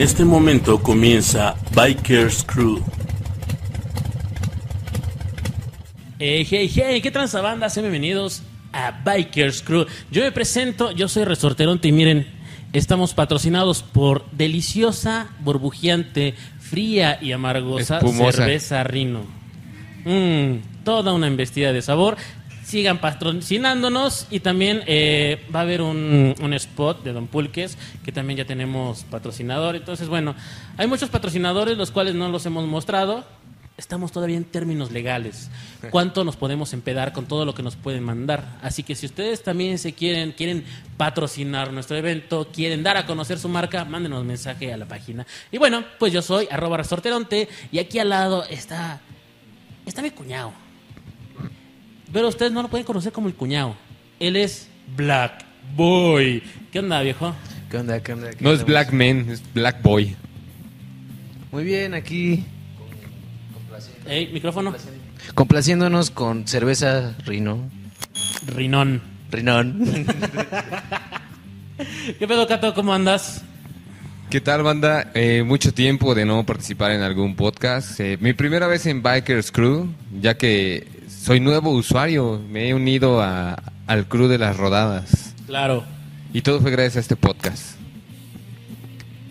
En este momento comienza Bikers Crew. Hey, hey, hey, ¿qué transa banda? Sean bienvenidos a Bikers Crew. Yo me presento, yo soy Resorteronte y miren, estamos patrocinados por deliciosa, burbujeante, fría y amargosa Espumosa. cerveza Rino. Mm, toda una investida de sabor. Sigan patrocinándonos y también eh, va a haber un, un spot de Don Pulques que también ya tenemos patrocinador. Entonces, bueno, hay muchos patrocinadores los cuales no los hemos mostrado. Estamos todavía en términos legales. ¿Cuánto nos podemos empedar con todo lo que nos pueden mandar? Así que si ustedes también se quieren, quieren patrocinar nuestro evento, quieren dar a conocer su marca, mándenos mensaje a la página. Y bueno, pues yo soy arroba resorteronte y aquí al lado está, está mi cuñado. Pero ustedes no lo pueden conocer como el cuñado. Él es Black Boy. ¿Qué onda, viejo? ¿Qué onda? ¿Qué onda? ¿Qué No es? Black Man, es Black Boy. Muy bien, aquí Ey, micrófono. complaciéndonos con cerveza Rino. Rinón. Rinón. ¿Qué pedo, Cato? ¿Cómo andas? ¿Qué tal, banda? Eh, mucho tiempo de no participar en algún podcast. Eh, mi primera vez en Bikers Crew, ya que soy nuevo usuario. Me he unido a- al crew de las rodadas. Claro. Y todo fue gracias a este podcast.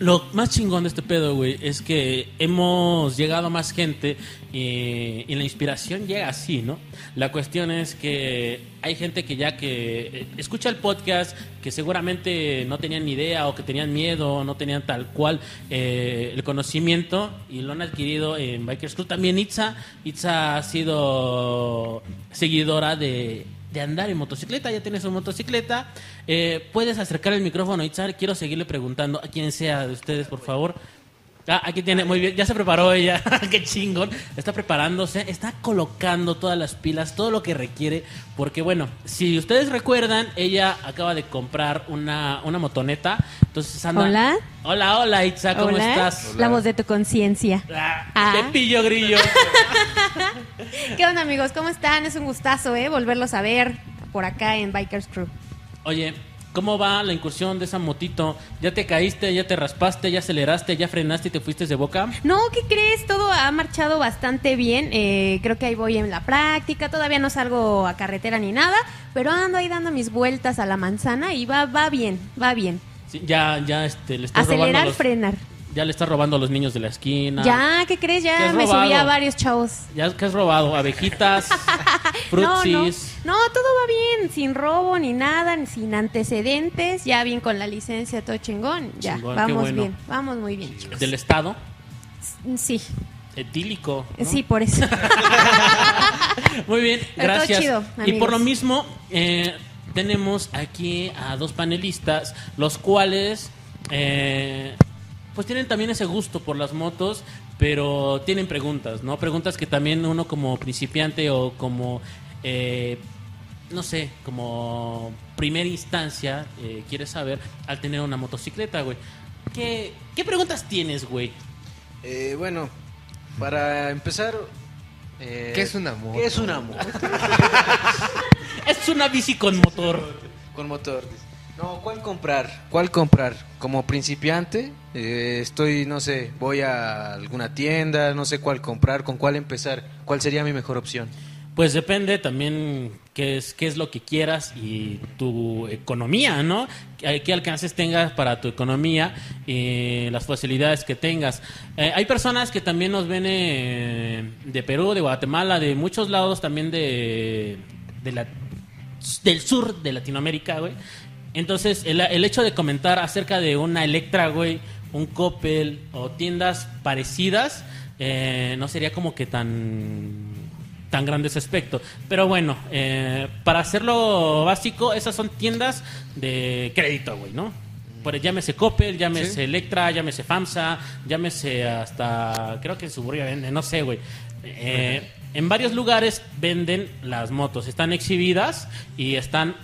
Lo más chingón de este pedo, güey, es que hemos llegado a más gente y, y la inspiración llega así, ¿no? La cuestión es que hay gente que ya que eh, escucha el podcast, que seguramente no tenían ni idea o que tenían miedo, no tenían tal cual eh, el conocimiento y lo han adquirido en Bikers Club. También Itza, Itza ha sido seguidora de, de andar en motocicleta, ya tienes su motocicleta. Eh, puedes acercar el micrófono, Itza. Quiero seguirle preguntando a quien sea de ustedes, por favor. Ah, aquí tiene, muy bien, ya se preparó ella, qué chingón. Está preparándose, está colocando todas las pilas, todo lo que requiere, porque bueno, si ustedes recuerdan, ella acaba de comprar una, una motoneta, entonces anda... Hola. Hola, hola Itza, ¿cómo Hola, estás? La voz de tu conciencia. Ah, Ah. Te pillo grillo. ¿Qué onda, amigos? ¿Cómo están? Es un gustazo, ¿eh? Volverlos a ver por acá en Bikers Crew. Oye, ¿cómo va la incursión de esa motito? ¿Ya te caíste, ya te raspaste, ya aceleraste, ya frenaste y te fuiste de boca? No, ¿qué crees? Todo ha marchado bastante bien. Eh, creo que ahí voy en la práctica. Todavía no salgo a carretera ni nada, pero ando ahí dando mis vueltas a la manzana y va, va bien, va bien. Sí, ya, ya, este, le estás robando a Acelerar, los, frenar. Ya le estás robando a los niños de la esquina. Ya, ¿qué crees? ¿Qué Ya me subí a varios chavos. ¿Ya que has robado? Abejitas, No, no, frutsis. no, todo va bien, sin robo ni nada, ni sin antecedentes, ya bien con la licencia, todo chingón, ya, Chingón, vamos bueno. bien, vamos muy bien, chicos. Del estado, Sí, etílico. ¿no? sí, por eso. Muy bien, Pero todo gracias. chido, y por lo mismo, eh, tenemos aquí a dos panelistas, los cuales, eh, pues tienen también ese gusto por las motos, pero tienen preguntas, ¿no? Preguntas que también uno como principiante o como, eh, no sé, como primera instancia eh, quiere saber al tener una motocicleta, güey. ¿Qué, ¿Qué preguntas tienes, güey? Eh, bueno, para empezar... eh, ¿Qué es una moto? ¿Qué es una moto? Es una bici con motor. Con motor. No, ¿cuál comprar? ¿Cuál comprar? Como principiante, eh, estoy, no sé, voy a alguna tienda, no sé cuál comprar, con cuál empezar. ¿Cuál sería mi mejor opción? Pues depende también qué es, qué es lo que quieras y tu economía, ¿no? ¿Qué alcances tengas para tu economía y las facilidades que tengas. Eh, hay personas que también nos ven eh, de Perú, de Guatemala, de muchos lados también de, del sur de Latinoamérica, güey. Entonces, el, el hecho de comentar acerca de una Electra, güey, un Coppel o tiendas parecidas, eh, no sería como que tan tan grande ese aspecto. Pero bueno, eh, para hacerlo básico, esas son tiendas de crédito, güey, ¿no? Por, llámese Coppel, llámese Sí. Electra, llámese FAMSA, llámese hasta, creo que en Suburbia venden, no sé, güey. Eh, en varios lugares venden las motos, están exhibidas y están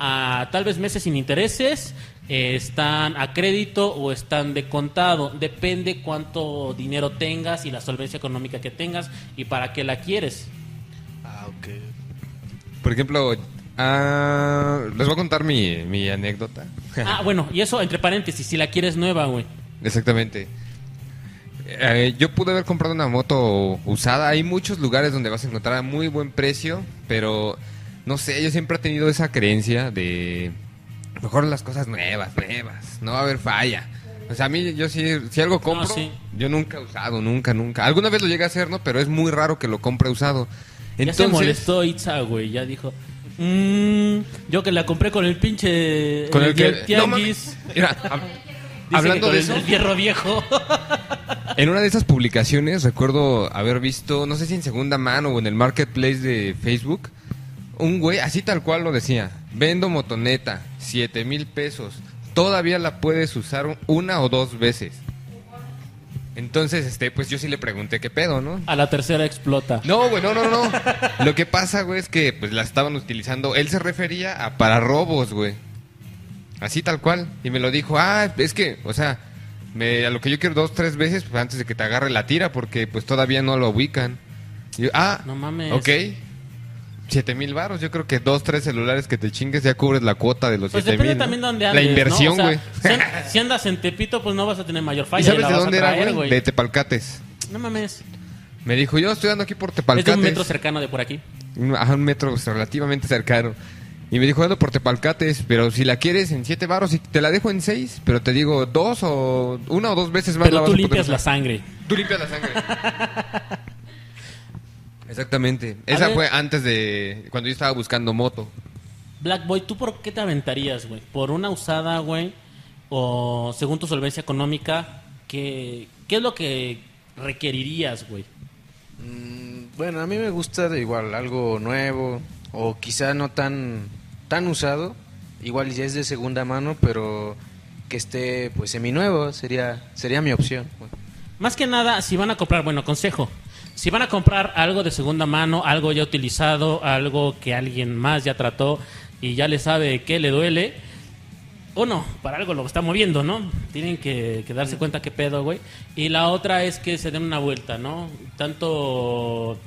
a tal vez meses sin intereses, eh, están a crédito o están de contado. Depende cuánto dinero tengas y la solvencia económica que tengas y para qué la quieres. Ah, ok. Por ejemplo, ah, les voy a contar mi, mi anécdota. Ah, bueno, y eso entre paréntesis, si la quieres nueva, güey. Exactamente. Eh, yo pude haber comprado una moto usada. Hay muchos lugares donde vas a encontrar a muy buen precio, pero no sé, yo siempre he tenido esa creencia de mejor las cosas nuevas, nuevas, no va a haber falla. O sea, a mí, yo sí, si algo compro, sí. yo nunca he usado, nunca, nunca. Alguna vez lo llegué a hacer, ¿no? Pero es muy raro que lo compre usado. ya se molestó Itza, güey. Ya dijo, "Mm, yo que la compré con el pinche... Con el que... tianguis". no. Mira, hab- Dice hablando que con de el eso, del fierro viejo. en una de esas publicaciones recuerdo haber visto, no sé si en segunda mano o en el marketplace de Facebook, un güey, así tal cual lo decía, vendo motoneta, 7 mil pesos, todavía la puedes usar una o dos veces. Entonces, este, pues yo sí le pregunté qué pedo, ¿no? A la tercera explota. No, güey, no, no, no. Lo que pasa, güey, es que pues la estaban utilizando. Él se refería a para robos, güey. Así tal cual. Y me lo dijo, ah, es que, o sea, me, a lo que yo quiero dos, tres veces pues, antes de que te agarre la tira, porque pues todavía no lo ubican. Y yo, ah, No mames. ok. Siete mil varos, yo creo que dos, tres celulares que te chingues ya cubres la cuota de los Pues siete mil. ¿no? también de dónde La inversión, O sea, güey. si, an- si andas en Tepito, pues no vas a tener mayor falla. ¿Y sabes la de vas dónde era, güey? De Tepalcates. No mames. Me dijo, yo estoy dando aquí por Es de Tepalcates. un metro cercano de por aquí. Un- A un metro relativamente cercano. Y me dijo, ando por Tepalcates, pero si la quieres en siete baros, y te la dejo en seis, pero te digo dos o una o dos veces más. la Pero vas tú a poder la sangre. Tú limpias la sangre. Exactamente. Esa ver. fue antes de cuando yo estaba buscando moto. Black Boy, ¿tú por qué te aventarías, güey? ¿Por una usada, güey? ¿O según tu solvencia económica, qué, qué es lo que requerirías, güey? Mm, Bueno, a mí me gusta de igual algo nuevo o quizá no tan tan usado, igual ya es de segunda mano, pero que esté pues seminuevo sería sería mi opción. Más que nada, si van a comprar, bueno, consejo. Si van a comprar algo de segunda mano, algo ya utilizado, algo que alguien más ya trató y ya le sabe que le duele, uno, para algo lo está moviendo, ¿no? Tienen que, que darse cuenta qué pedo, güey. Y la otra es que se den una vuelta, ¿no? Tanto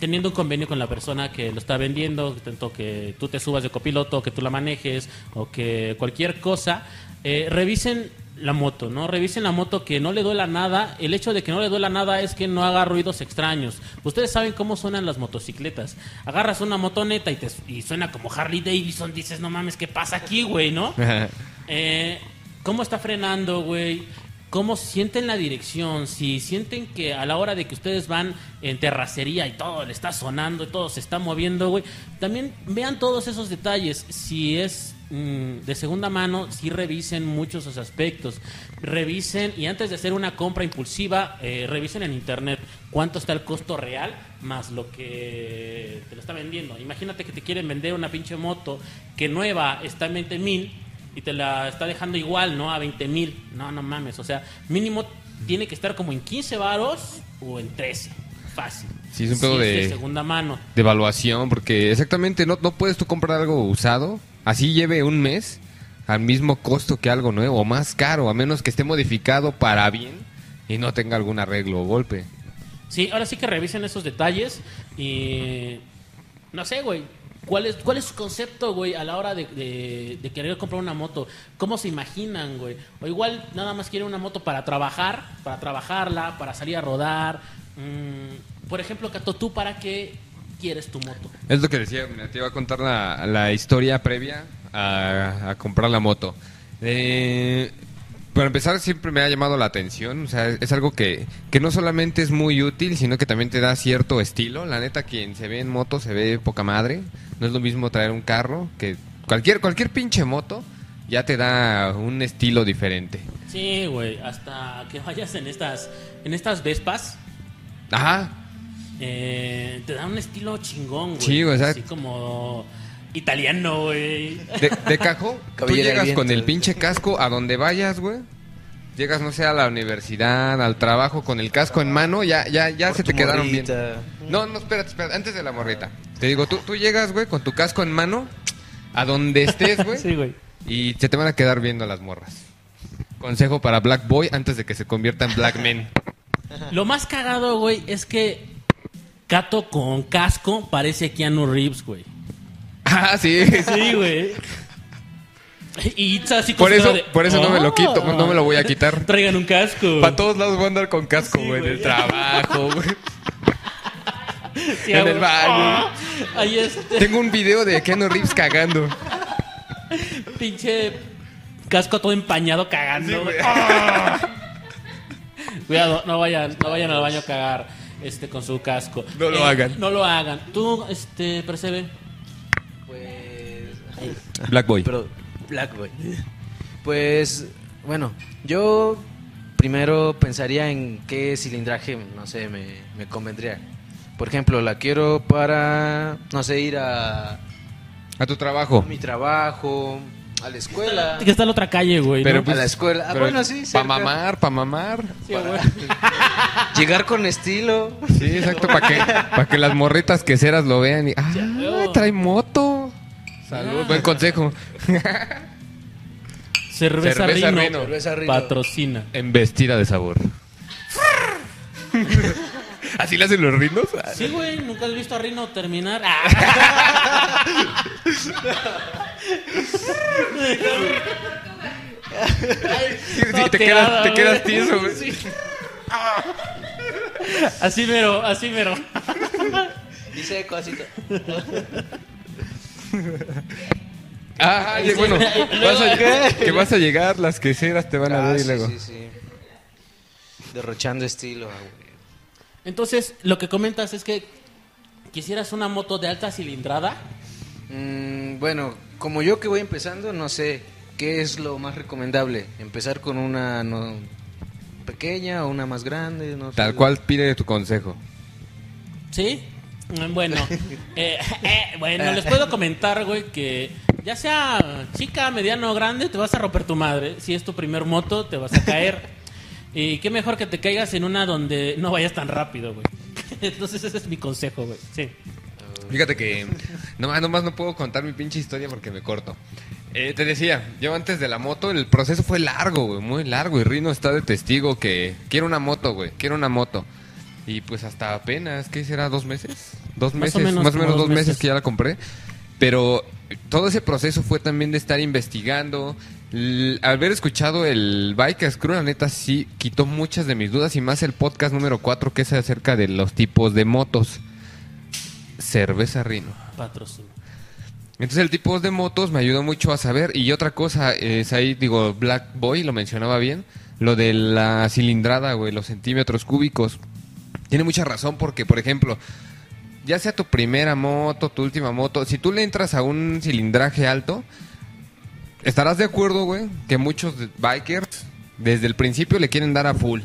teniendo un convenio con la persona que lo está vendiendo, tanto que tú te subas de copiloto, que tú la manejes o que cualquier cosa, eh, revisen la moto, ¿no? Revisen la moto que no le duela nada. El hecho de que no le duela nada es que no haga ruidos extraños. Ustedes saben cómo suenan las motocicletas. Agarras una motoneta y, te, y suena como Harley Davidson, dices, no mames, ¿qué pasa aquí, güey, no? Eh, ¿Cómo está frenando, güey? ¿Cómo sienten la dirección? Si sienten que a la hora de que ustedes van en terracería y todo le está sonando y todo se está moviendo, güey, también vean todos esos detalles. Si es de segunda mano, sí revisen muchos esos aspectos. Revisen y antes de hacer una compra impulsiva, eh, revisen en internet cuánto está el costo real más lo que te lo está vendiendo. Imagínate que te quieren vender una pinche moto que nueva está en 20 mil y te la está dejando igual, ¿no? A 20 mil. No, no mames. O sea, mínimo tiene que estar como en 15 varos o en 13. Fácil. Sí, es un pedo de- segunda mano. de evaluación, porque exactamente no, no puedes tú comprar algo usado, así lleve un mes, al mismo costo que algo nuevo, o más caro, a menos que esté modificado para bien y no tenga algún arreglo o golpe. Sí, ahora sí que revisen esos detalles y... No sé, güey. ¿Cuál es, ¿Cuál es su concepto, güey, a la hora de, querer comprar una moto? ¿Cómo se imaginan, güey? O igual nada más quieren una moto para trabajar, para trabajarla, para salir a rodar. Mm, por ejemplo, Cato, ¿tú para qué quieres tu moto? Es lo que decía, mira, te iba a contar la, la historia previa a, a comprar la moto. Eh, para empezar, siempre me ha llamado la atención, o sea, es algo que, que no solamente es muy útil, sino que también te da cierto estilo. La neta, quien se ve en moto se ve poca madre. No es lo mismo traer un carro que cualquier, cualquier pinche moto ya te da un estilo diferente. Sí, güey, hasta que vayas en estas, en estas Vespas, Ajá, eh, te da un estilo chingón, güey. Sí, güey, o sea- Así como italiano, güey. De, de cajo, tú Cabellera llegas con el pinche casco a donde vayas, güey. Llegas, no sé, a la universidad, al trabajo con el casco en mano, ya, ya, ya Por se te quedaron bien. morrita. No, no, espérate, espérate, antes de la morrita. Te digo, tú, tú llegas, güey, con tu casco en mano, a donde estés, güey, Sí, güey. y se te van a quedar viendo las morras. Consejo para Black Boy antes de que se convierta en Black Men. Lo más cagado, güey, es que Cato con casco parece Keanu Reeves, güey. Ah, sí. Sí, güey. Y así Por eso, de, por eso no me lo quito, "Oh". no me lo voy a quitar. Traigan un casco. Para todos lados voy a andar con casco, Sí, güey, en güey. el trabajo, güey. Sí, en el baño. Ah, Ahí Tengo un video de Keanu Reeves cagando. pinche casco todo empañado cagando. Sí, güey. Ah. Cuidado, no vayan, no vayan al baño a cagar este con su casco. Eh, No lo hagan. No lo hagan. Tú, este, percebe. Pues... Black Boy. Pero, Black Boy. Pues, bueno, yo primero pensaría en qué cilindraje, no sé, me, me convendría. Por ejemplo, la quiero para, no sé, ir a, A tu a trabajo. mi trabajo, a la escuela. Que está en la otra calle, güey. Pero ¿no? pues, a la escuela. Ah, bueno, sí, Pa' cerca. mamar, pa' mamar. Sí, güey. Llegar con estilo. Sí, exacto, para que, pa' que las morritas queseras lo vean y... ¡Ah, veo. trae moto! Salud, Ah. buen consejo. Cerveza, Cerveza Rino, Rino. Cerveza Rino. patrocina. Embestida de sabor. ¿Así le hacen los rinos? Sí, güey, nunca has visto a Rino terminar. Ah. Sí, te, quedas, te quedas tieso, güey. Sí. Así mero, así mero. Y seco, así. to- Ah, Sí, bueno, luego- vas a, que vas a llegar, las queseras te van a Ah, ver y sí, luego. sí, sí. Derrochando estilo. ah, güey. Entonces, lo que comentas es que quisieras una moto de alta cilindrada. Mm, bueno, como yo que voy empezando, no sé qué es lo más recomendable. Empezar con una no, pequeña o una más grande, no sé. Tal cual pide tu consejo. ¿Sí? Mm, Bueno, eh, eh, bueno, les puedo comentar, güey, que ya sea chica, mediana o grande, te vas a romper tu madre. Si es tu primer moto, te vas a caer. Y qué mejor que te caigas en una donde no vayas tan rápido, güey. Entonces ese es mi consejo, güey. Sí. Fíjate que nomás, nomás no puedo contar mi pinche historia porque me corto. Eh, te decía, yo antes de la moto, el proceso fue largo, güey, muy largo. Y Rino está de testigo que quiero una moto, güey, quiero una moto. Y pues hasta apenas, ¿qué será? ¿Dos meses? Dos Más o meses, menos más o menos dos meses meses. que ya la compré. Pero todo ese proceso fue también de estar investigando. L- al haber escuchado el Bikers Crew, la neta sí quitó muchas de mis dudas y más el podcast número 4 que es acerca de los tipos de motos. Cerveza Rino. Patrocinio. Entonces el tipo de motos me ayudó mucho a saber. Y otra cosa, es ahí digo, Black Boy lo mencionaba bien, lo de la cilindrada, güey, los centímetros cúbicos. Tiene mucha razón porque, por ejemplo, ya sea tu primera moto, tu última moto, si tú le entras a un cilindraje alto, estarás de acuerdo, güey, que muchos bikers desde el principio le quieren dar a full.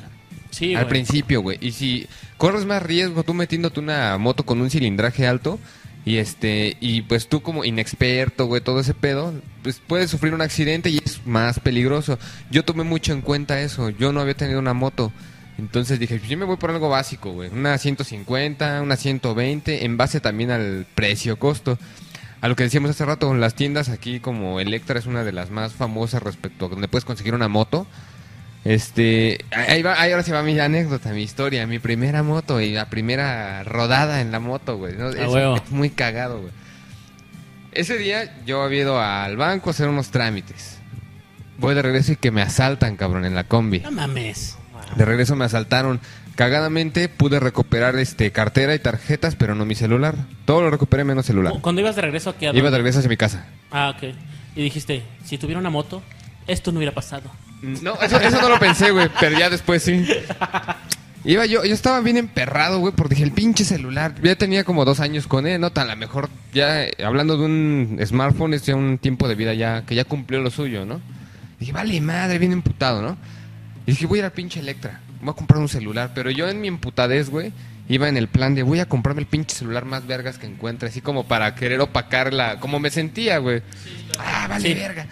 Sí, al güey. principio, güey. Y si corres más riesgo tú metiéndote una moto con un cilindraje alto y este y pues tú como inexperto, güey, todo ese pedo, pues puedes sufrir un accidente y es más peligroso. Yo tomé mucho en cuenta eso. Yo no había tenido una moto. Entonces dije, pues yo me voy por algo básico, güey. Una 150, una 120, en base también al precio-costo. A lo que decíamos hace rato, las tiendas aquí como Electra es una de las más famosas respecto a donde puedes conseguir una moto. Este, ahí va, ahí ahora se va mi anécdota, mi historia, mi primera moto y la primera rodada en la moto, güey. ¿no? es, es muy cagado, güey. Ese día yo había ido al banco a hacer unos trámites. Voy de regreso y que me asaltan, cabrón, en la combi. No mames. De regreso me asaltaron. Cagadamente pude recuperar este cartera y tarjetas, pero no mi celular. Todo lo recuperé menos celular. Cuando ibas de regreso aquí a Iba de regreso hacia mi casa. Ah, ok. Y dijiste, si tuviera una moto, esto no hubiera pasado. No, eso, eso no lo pensé, güey, pero ya después sí. Iba yo, yo estaba bien emperrado, güey, porque dije, el pinche celular, ya tenía como dos años con él, ¿no? Tan a lo mejor, ya, eh, hablando de un smartphone, es ya un tiempo de vida ya, que ya cumplió lo suyo, ¿no? Dije, vale madre, bien emputado, ¿no? Y dije, voy a ir al pinche Electra, voy a comprar un celular, pero yo en mi emputadez, güey, iba en el plan de, voy a comprarme el pinche celular más vergas que encuentre, así como para querer opacarla, como me sentía, güey. Ah, vale Sí. verga.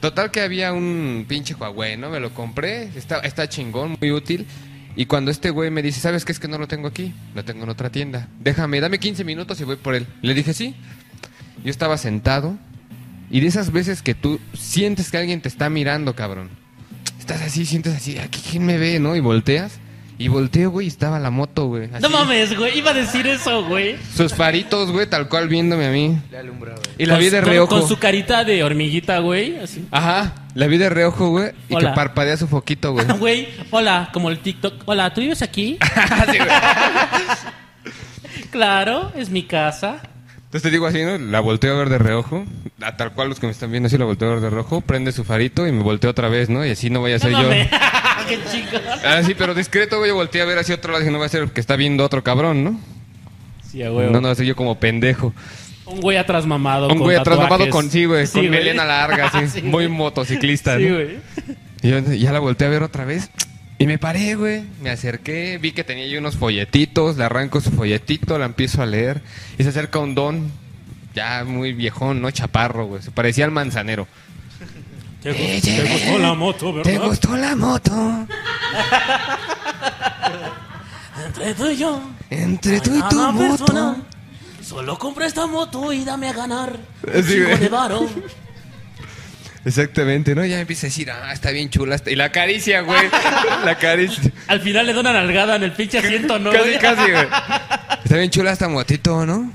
Total que había un pinche Huawei, ¿no? Me lo compré, está, está chingón, muy útil. Y cuando este güey me dice, ¿sabes qué es que no lo tengo aquí? Lo tengo en otra tienda. Déjame, dame 15 minutos y voy por él. Le dije, sí. Yo estaba sentado y de esas veces que tú sientes que alguien te está mirando, cabrón. Estás así, sientes así, aquí quién me ve, ¿no? Y volteas Y volteo, güey, y estaba la moto, güey. así. No mames, güey. Iba a decir eso, güey. Sus faritos, güey, tal cual viéndome a mí. Le alumbraba. Y la Con- vi de con- reojo. Con su carita de hormiguita, güey. Así. Ajá, la vi de reojo, güey, y Hola. que parpadea su foquito, güey. Güey, hola, como el TikTok. Hola, ¿tú vives aquí? Güey. Claro, es mi casa. Entonces te digo así, ¿no? La volteo a ver de reojo. A tal cual los que me están viendo así la volteo a ver de reojo. Prende su farito y me volteo otra vez, ¿no? Y así no vaya a No ser yo. Qué chico. Ah, sí, pero discreto, güey. Volteé a ver hacia otro lado. Dije, no va a ser que está viendo otro cabrón, ¿no? Sí, a huevo. No, no va a ser yo como pendejo. Un güey atrás mamado. Un güey atrás mamado con, sí, güey. Sí, con güey. melena larga, así. Sí, muy güey. motociclista, Sí, ¿no? güey. Y yo ya la volteé a ver otra vez. Y me paré, güey. Me acerqué, vi que tenía ahí unos folletitos. Le arranco su folletito, la empiezo a leer. Y se acerca un don, ya muy viejón, ¿no? Chaparro, güey. Se parecía al manzanero. Te, gust- te gustó la moto, ¿verdad? ¿Te gustó la moto? Entre tú y yo. Entre tú y tu una persona. moto. Solo compra esta moto y dame a ganar. Sí, de varo. Exactamente, ¿no? Ya me empieza a decir, ah, está bien chula. esta-". Y la caricia, güey. la caricia. Al final le da una nalgada en el pinche asiento, ¿no? casi, casi, güey. Está bien chula esta motito, ¿no?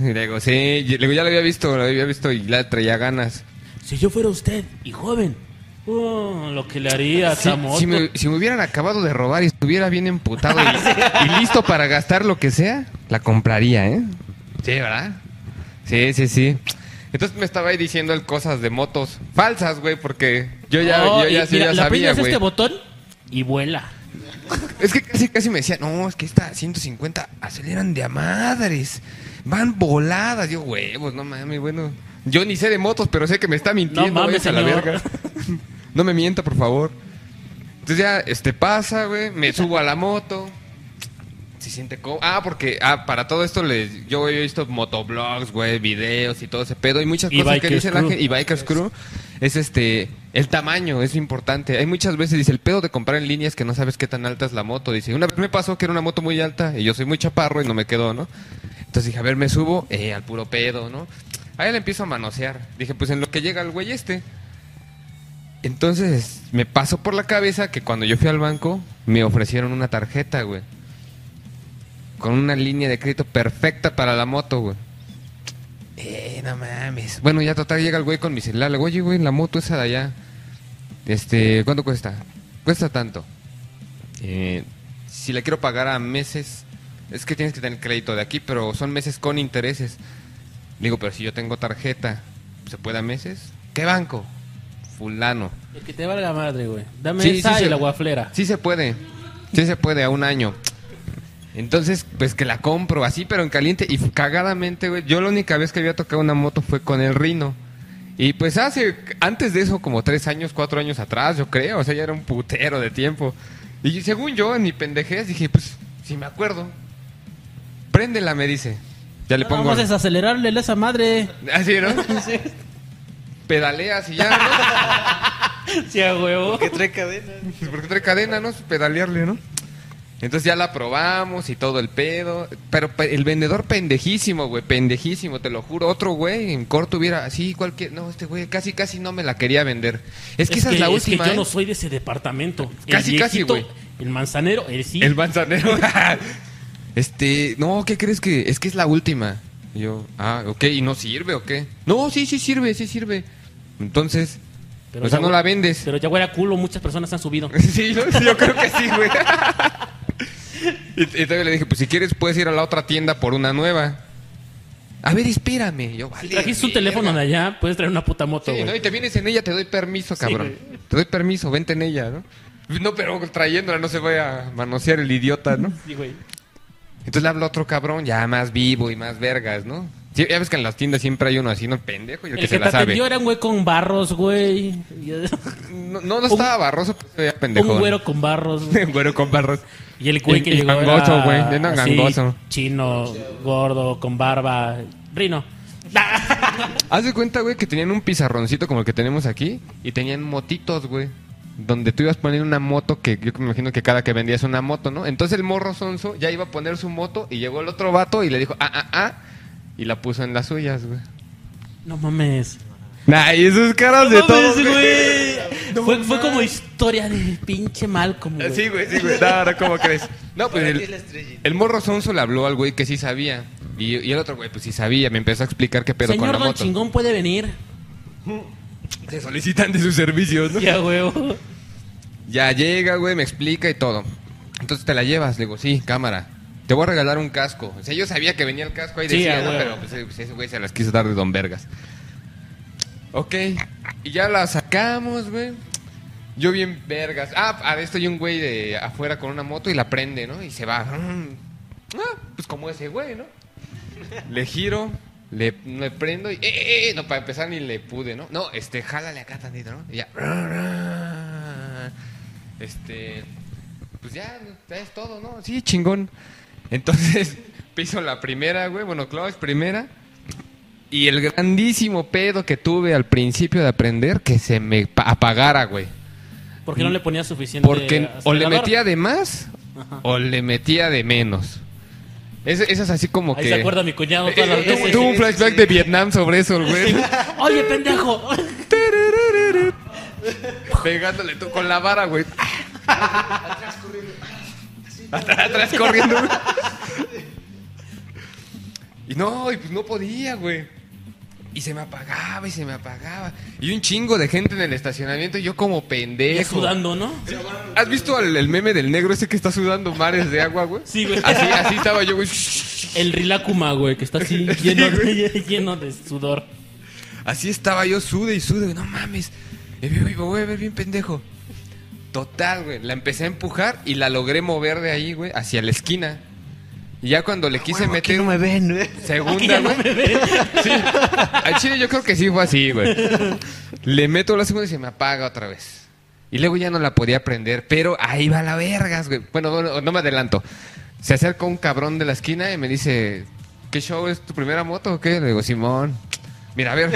Y le digo, sí, y le digo, ya la había visto, la había visto y la traía ganas. Si yo fuera usted y joven, oh, lo que le haría a Si, esa moto. si me, si me hubieran acabado de robar y estuviera bien emputado y, y listo para gastar lo que sea, la compraría, ¿eh? Sí, ¿verdad? Sí, sí, sí. Entonces me estaba ahí diciendo él cosas de motos falsas, güey, porque yo ya, Oh, yo ya y sí mira, ya le sabía, aprietas güey. este botón y vuela. Es que casi, casi me decía, no, es que esta 150 aceleran de a madres. Van voladas. Yo, huevos, no mames, bueno. Yo ni sé de motos, pero sé que me está mintiendo. No mames, a la señor. verga. no me mienta, por favor. Entonces ya, este, pasa, güey. Me subo a la moto. Se siente como... Ah, porque, ah, para todo esto les, yo he visto motoblogs, güey, videos y todo ese pedo. Y muchas Y cosas que dice la gente. Y Bikers Crew. Es este, el tamaño, es importante. Hay muchas veces, dice, el pedo de comprar en línea es que no sabes qué tan alta es la moto. Dice, una vez me pasó que era una moto muy alta y yo soy muy chaparro y no me quedó, ¿no? Entonces dije, a ver, me subo, eh, al puro pedo, ¿no? Ahí le empiezo a manosear. Dije, pues en lo que llega el güey este. Entonces me pasó por la cabeza que cuando yo fui al banco me ofrecieron una tarjeta, güey. Con una línea de crédito perfecta para la moto, güey. Eh, no mames. Bueno, ya total llega el güey con mi celular. Le digo, oye, güey, la moto esa de allá. Este, ¿cuánto cuesta? Cuesta tanto. Eh, si la quiero pagar a meses, es que tienes que tener crédito de aquí, pero son meses con intereses. Le digo, pero si yo tengo tarjeta, ¿se puede a meses? ¿Qué banco? Fulano. El que te valga madre, güey. Dame Sí, esa sí y se- la guaflera. Sí se puede. Sí se puede a un año. Entonces, pues que la compro así, pero en caliente. Y cagadamente, güey. Yo la única vez que había tocado una moto fue con el Rino. Y pues hace, antes de eso, como tres años, cuatro años atrás, yo creo. O sea, ya era un putero de tiempo. Y según yo, en mi pendejez, dije, pues, si me acuerdo. Préndela, me dice. Ya le No, pongo. Vamos a desacelerarle a esa madre. Así, ¿no? Pedaleas y ya, ¿no? Sí, a huevo. Que trae cadena. Pues porque trae cadena, ¿no? Pedalearle, ¿no? Entonces ya la probamos y todo el pedo. Pero pe- el vendedor pendejísimo, güey, pendejísimo, te lo juro. Otro güey en corto hubiera así, cualquier. No, este güey casi, casi no me la quería vender. Es que esa es la que última. yo ¿eh? no soy de ese departamento. El Casi, casi, viejito, güey. El manzanero, él sí. El manzanero. este, no, ¿qué crees que? Es que es la última. Y yo, ah, ok, ¿y no sirve o qué? No, sí, sí sirve, sí sirve. Entonces, o sea, ya no la vendes. Pero ya huele a culo, muchas personas han subido. Sí, yo, creo que sí, güey. y, y todavía le dije, pues si quieres puedes ir a la otra tienda por una nueva. A ver, espérame. Yo, Si vale, trajiste un teléfono de allá, puedes traer una puta moto, Sí. ¿no? Y te vienes en ella, te doy permiso, cabrón. te doy permiso, vente en ella, ¿no? No, pero trayéndola no se vaya a manosear el idiota, ¿no? Sí, güey. Entonces le habla otro cabrón, ya más vivo y más vergas, ¿no? Sí, ya ves que en las tiendas siempre hay uno así, ¿no? Pendejo y el, El que, que, se la sabe. atendió era un güey con barros, güey. No, no, no estaba barroso, pero pendejo. Un güero con barros. güey. Un güero con barros. Y el güey que y llegó gangoso, era güey, así, gangoso. chino, gordo, con barba. Rino. Haz de cuenta, güey, que tenían un pizarroncito como el que tenemos aquí y tenían motitos, güey. Donde tú ibas a poner una moto que yo me imagino que cada que vendías una moto, ¿no? Entonces el morro sonso ya iba a poner su moto y llegó el otro vato y le dijo, ah, ah, ah. Y la puso en las suyas, güey. No mames. Nah, y esos caras No mames, güey. fue, fue como historia de pinche Malcolm, güey. Sí, güey, sí, güey. No, no, ¿cómo crees? No, pues la el, morro sonso le habló al güey que sí sabía. Y, y el otro güey, pues sí sabía. Me empezó a explicar qué pedo con Señor la Don moto. Chingón puede venir. Se solicitan de sus servicios, ¿no? Ya, huevo. Ya llega, güey, me explica y todo. Entonces te la llevas, le digo, sí, cámara. Te voy a regalar un casco. O sea, yo sabía que venía el casco ahí Sí, decía, ¿no? pero pues, eh, pues, ese güey se las quiso dar de Don Vergas. Ok, y ya la sacamos, güey. Yo bien vergas. Ah, a esto hay un güey de afuera con una moto y la prende, ¿no? Y se va. Mm. Ah, pues como ese güey, ¿no? Le giro, le, le prendo y... eh, eh, eh, no, para empezar ni le pude, ¿no? No, este, jálale acá tantito, ¿no? Y ya... Este... Pues ya, es todo, ¿no? Sí, chingón. Entonces, piso la primera, güey. Bueno, clutch primera. Y el grandísimo pedo que tuve al principio de aprender, que se me pa- apagara, güey. ¿Por qué no le ponía suficiente Porque o le metía de más Ajá. o le metía de menos. Es, eso es así como Ahí que... se acuerda mi cuñado todas las Eh, tuvo- veces. tuvo un flashback de Vietnam sobre eso, güey. Oye, pendejo. Pegándole tú con la vara, güey. Atrás corriendo. Atrás corriendo. güey. Y no, y pues no podía, güey. Y se me apagaba y se me apagaba. Y un chingo de gente en el estacionamiento y yo como Ya pendejo. sudando, ¿no? ¿Has visto el, el meme del negro ese que está sudando mares de agua, güey? Sí, güey. Así, así estaba yo, güey. El Rilakuma, güey, que está así lleno, de, lleno de sudor. Así estaba yo, sude y sude, güey, no mames. Y me voy a ver bien pendejo. Total, güey. La empecé a empujar y la logré mover de ahí, güey, hacia la esquina. Y ya cuando le quise aquí meter no me ven, güey. Aquí segunda, ya no güey. me ve. Sí. Al chile yo creo que sí fue así, güey. Le meto la segunda y se me apaga otra vez. Y luego ya no la podía prender, pero ahí va la vergas, güey. Bueno, bueno, no me adelanto. Se acerca un cabrón de la esquina y me dice, ¿qué show es tu primera moto o qué? Le digo, Simón, mira, a ver,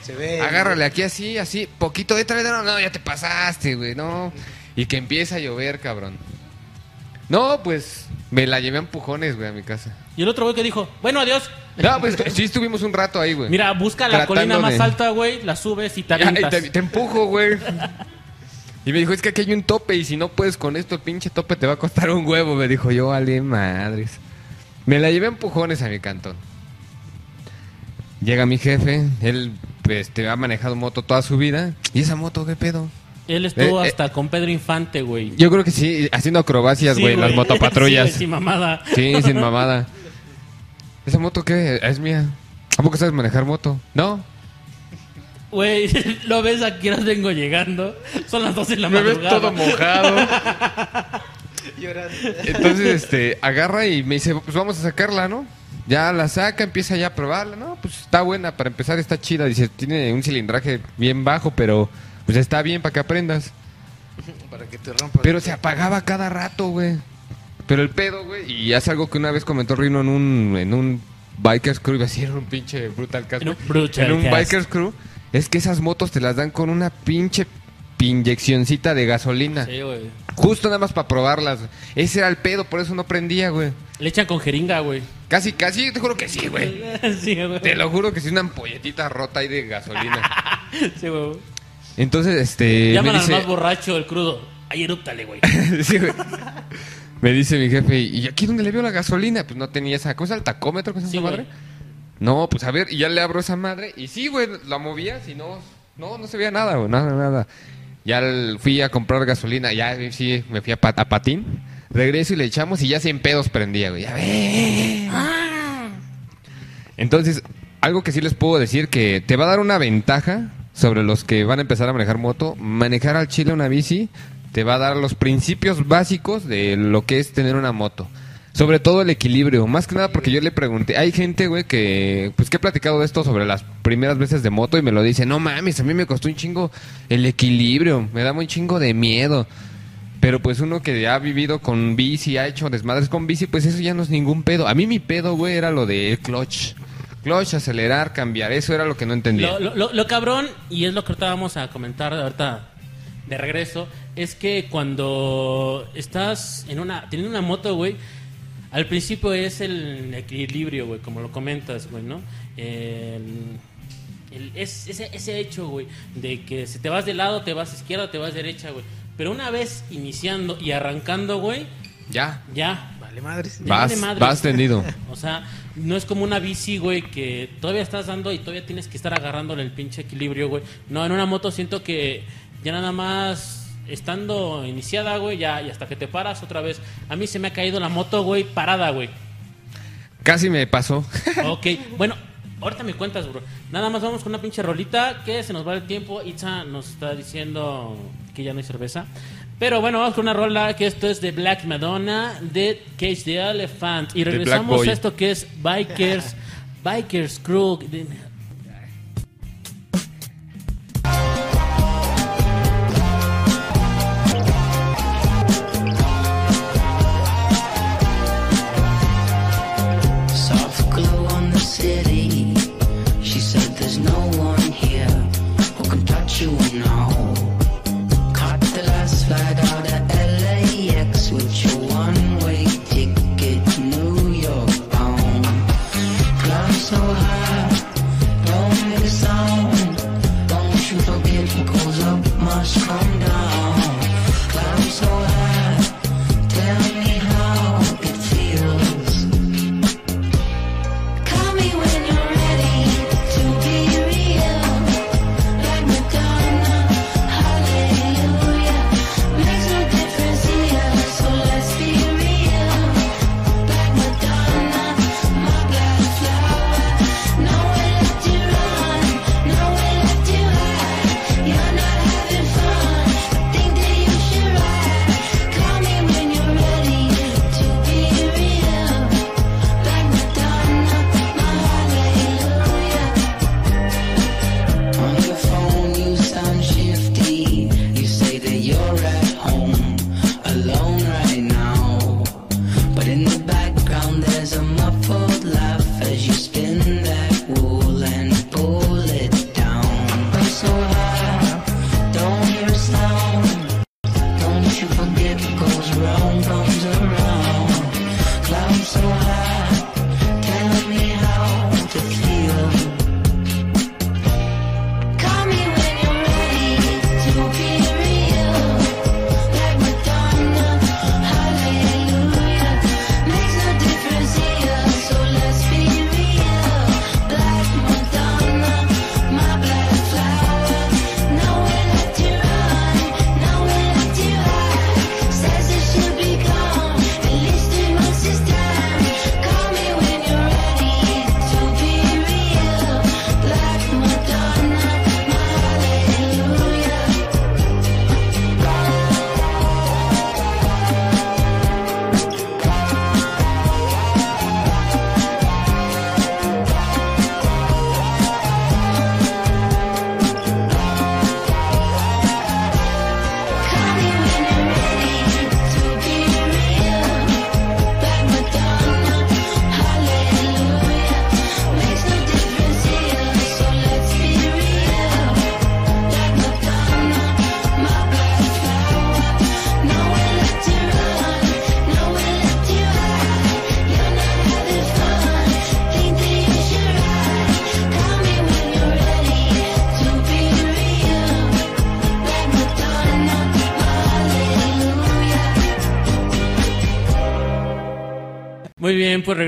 Se ve. agárrale aquí así, así, poquito de no, no, ya te pasaste, güey, no. Y que empieza a llover, cabrón. No, pues me la llevé a empujones, güey, a mi casa. Y el otro güey que dijo, bueno, adiós. No, pues sí estuvimos un rato ahí, güey. Mira, busca la colina más alta, güey, la subes y te Ya, y avientas. te, te empujo, güey. Y me dijo, es que aquí hay un tope y si no puedes con esto, el pinche tope te va a costar un huevo. Me dijo, yo vale madres. Me la llevé a empujones a mi cantón. Llega mi jefe, él pues, te ha manejado moto toda su vida. ¿Y esa moto qué pedo? Él estuvo Eh, eh. hasta con Pedro Infante, güey. Yo creo que sí, haciendo acrobacias, güey, las motopatrullas. Sí, sí, mamada. Sí, sin mamada. ¿Esa moto qué? Es mía. ¿A poco sabes manejar moto? No. Güey, lo ves aquí, ahora vengo llegando. Son las 12 de la Me ves madrugada. todo mojado. Llorando. Entonces, este, agarra y me dice, pues vamos a sacarla, ¿no? Ya la saca, empieza ya a probarla, ¿no? Pues está buena, para empezar está chida. Dice, tiene un cilindraje bien bajo, pero pues está bien para que aprendas. Para que te rompa. Pero se apagaba cada rato, güey. Pero el pedo, güey, y es algo que una vez comentó Rino en un, en un Bikers Crew, iba a decir un pinche Brutal Cast, En un. Brutal En un Cast. Bikers Crew, es que esas motos te las dan con una pinche inyeccioncita de gasolina. Sí, güey. Justo nada más para probarlas. Ese era el pedo, por eso no prendía, güey. Le echan con jeringa, güey. Casi, casi, te juro que sí, güey. sí, güey. Te lo juro que sí, una ampolletita rota ahí de gasolina. Sí, güey. Entonces, este. Llaman me al dice, más borracho, el crudo. Ahí erúptale, güey. Sí, güey. Me dice mi jefe, ¿y aquí dónde le veo la gasolina? Pues no tenía esa cosa, el tacómetro, ¿qué es Sí, esa güey. madre? No, pues a ver, y ya le abro esa madre. Y sí, güey, la movía, si no, no, no se veía nada, güey, nada, nada. Ya fui a comprar gasolina, ya sí, me fui a, pat- a patín. Regreso y le echamos y ya 100 pedos prendía, güey. Ya ve. Entonces, algo que sí les puedo decir que te va a dar una ventaja sobre los que van a empezar a manejar moto. Manejar al chile una bici te va a dar los principios básicos de lo que es tener una moto. Sobre todo el equilibrio. Más que nada porque yo le pregunté. Hay gente, güey, que. Pues que he platicado de esto sobre las primeras veces de moto y me lo dice. No mames, a mí me costó un chingo el equilibrio. Me daba un chingo de miedo. Pero pues uno que ha vivido con bici, ha hecho desmadres con bici, pues eso ya no es ningún pedo. A mí mi pedo, güey, era lo de clutch. Clutch, acelerar, cambiar. Eso era lo que no entendía. Lo, lo- lo- lo cabrón, y es lo que ahorita vamos a comentar ahorita de regreso, es que cuando estás en una teniendo una moto, güey, al principio es el equilibrio, güey, como lo comentas, güey, ¿no? El, el- es, ese, ese hecho, güey, de que si te vas de lado, te vas a izquierda, te vas derecha, güey. Pero una vez iniciando y arrancando, güey, Ya. ya. Vale, madres. Vas, vale madre. vas tendido. O sea, no es como una bici, güey, que todavía estás dando y todavía tienes que estar agarrándole el pinche equilibrio, güey. No, en una moto siento que ya nada más estando iniciada, güey, ya y hasta que te paras otra vez. A mí se me ha caído la moto, güey, parada, güey. Casi me pasó. Ok, bueno, ahorita me cuentas, bro. Nada más vamos con una pinche rolita que se nos va el tiempo. Itza nos está diciendo que ya no hay cerveza. Pero bueno, vamos con una rola que esto es de Black Madonna, de Cage the Elephant. Y regresamos a esto que es Bikers, Bikers Crew.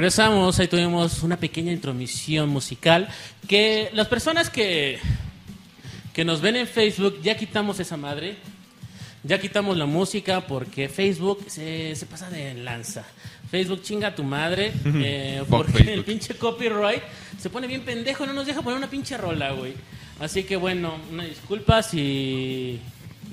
Regresamos. Ahí tuvimos una pequeña intromisión musical. Que las personas que, que nos ven en Facebook, ya quitamos esa madre. Ya quitamos la música porque Facebook se, se pasa de lanza. Facebook chinga a tu madre. eh, porque Facebook. el pinche copyright se pone bien pendejo, no nos deja poner una pinche rola, güey. Así que bueno, una disculpa si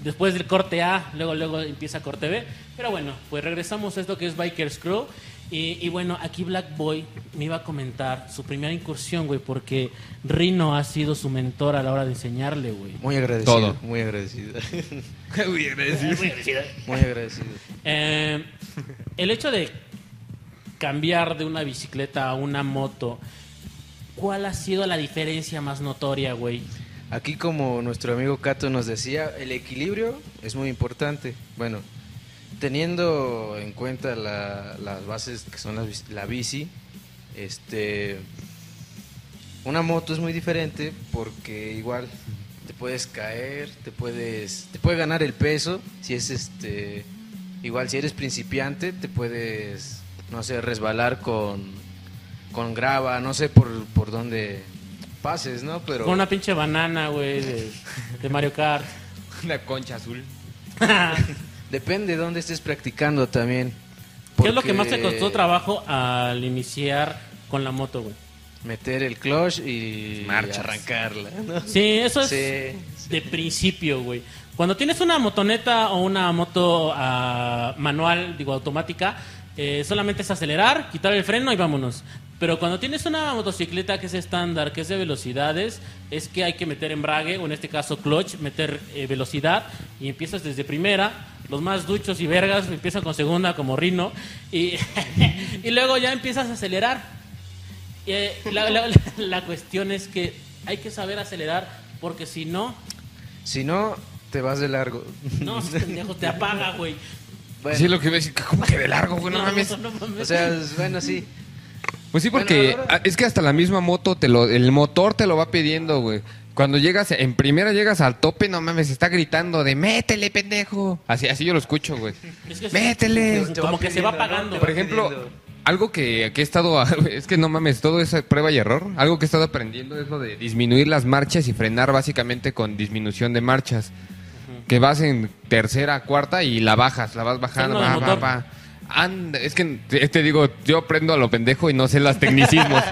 después del corte A, luego luego empieza corte B. Pero bueno, pues regresamos a esto que es Bikers Crew. Y, y bueno, aquí Black Boy me iba a comentar su primera incursión, güey, porque Rino ha sido su mentor a la hora de enseñarle, güey. Muy agradecido. Todo. Muy agradecido. Muy agradecido. Muy agradecido. Eh, el hecho de cambiar de una bicicleta a una moto, ¿cuál ha sido la diferencia más notoria, güey? Aquí como nuestro amigo Cato nos decía, el equilibrio es muy importante. Bueno, teniendo en cuenta la- las bases que son las bici- la bici, este, una moto es muy diferente porque igual te puedes caer, te puedes, te puede ganar el peso, si es este, igual si eres principiante te puedes, no sé, resbalar con, con grava, no sé por, por dónde pases, ¿no? Pero Con una pinche banana, güey, de, de Mario Kart. Una concha azul. depende de dónde estés practicando también. ¿Qué es lo que más te porque costó trabajo al iniciar con la moto, güey? Meter el clutch y Marchas. arrancarla, ¿no? Sí, eso es Sí, de principio, güey. Cuando tienes una motoneta o una moto ah, manual, digo automática, eh, solamente es acelerar, quitar el freno y vámonos. Pero cuando tienes una motocicleta que es estándar, que es de velocidades, es que hay que meter embrague, o en este caso clutch, meter eh, velocidad, y empiezas desde primera. Los más duchos y vergas empiezan con segunda como Rino, y, y luego ya empiezas a acelerar. Eh, la, la- la cuestión es que hay que saber acelerar, porque si no, Si no, te vas de largo. no, ese pendejo te apaga, güey. Bueno, Sí, es lo que iba a decir. ¿Cómo que de largo, güey? No, mames. no mames. o sea, es- bueno, sí. Pues sí, porque Bueno, ahora- ah, es que hasta la misma moto, te lo, el motor te lo va pidiendo, güey. Cuando llegas, en primera llegas al tope, no mames, está gritando de métele, pendejo. Así, así yo lo escucho, güey. Es que Métele. Como que se va va Por ejemplo, pidiendo. algo que, que he estado, es que no mames, todo es prueba y error. Algo que he estado aprendiendo es lo de disminuir las marchas y frenar básicamente con disminución de marchas. Que vas en tercera, cuarta y la bajas, la vas bajando, va, va, va. Anda, es que te, digo, yo aprendo a lo pendejo y no sé los tecnicismos.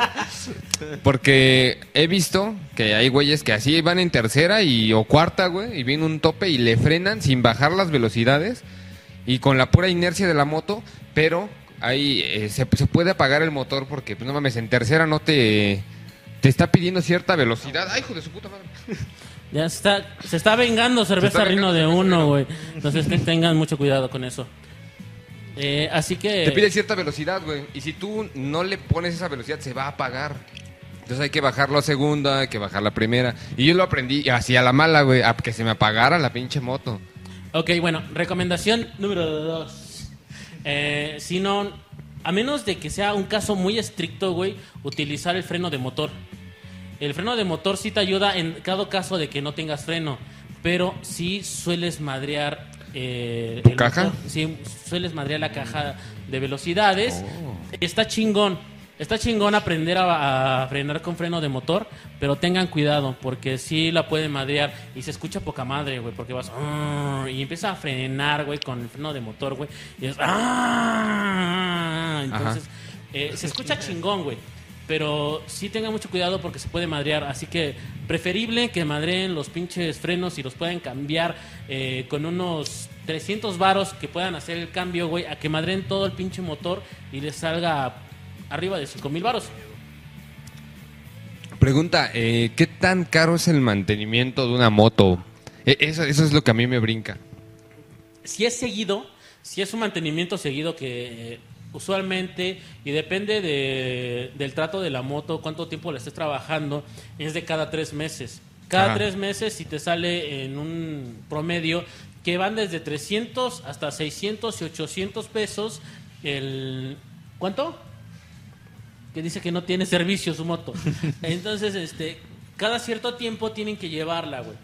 Porque he visto que hay güeyes que así van en tercera y o cuarta, güey, y viene un tope y le frenan sin bajar las velocidades y con la pura inercia de la moto, pero ahí eh, se, se puede apagar el motor porque, pues no mames, en tercera no te, te está pidiendo cierta velocidad. ¡Ay, hijo de su puta madre! Ya se está, se está vengando cerveza está Rino de cerveza uno, güey. Entonces que tengan mucho cuidado con eso. Eh, así que... Te pide cierta velocidad, güey. Y si tú no le pones esa velocidad, se va a apagar. Entonces hay que bajarlo a segunda, hay que bajar la primera. Y yo lo aprendí así a la mala, güey, a que se me apagara la pinche moto. Ok, bueno, recomendación número dos. Eh, si no, a menos de que sea un caso muy estricto, güey, utilizar el freno de motor. El freno de motor sí te ayuda en cada caso de que no tengas freno, pero sí sueles madrear. Eh, ¿Tu el caja? motor. Sí, sueles madrear la caja de velocidades. Oh. Está chingón. Está chingón aprender a, a frenar con freno de motor, pero tengan cuidado porque sí la pueden madrear y se escucha poca madre, güey, porque vas "Ah", y empieza a frenar, güey, con el freno de motor, güey, y es "Ah". entonces eh, se escucha chingón, güey. Pero sí tengan mucho cuidado porque se puede madrear. Así que preferible que madreen los pinches frenos y los puedan cambiar eh, con unos 300 varos que puedan hacer el cambio, güey, a que madreen todo el pinche motor y les salga arriba de 5 mil varos. Pregunta, eh, ¿qué tan caro es el mantenimiento de una moto? Eh, eso, eso es lo que a mí me brinca. Si es seguido, si es un mantenimiento seguido que usualmente, y depende de- del trato de la moto, cuánto tiempo la estés trabajando, es de cada tres meses. Cada Ajá. tres meses si te sale en un promedio que van desde 300 hasta 600 y 800 pesos el... ¿Cuánto? que dice que no tiene servicio su moto. Entonces, este, cada cierto tiempo tienen que llevarla, güey.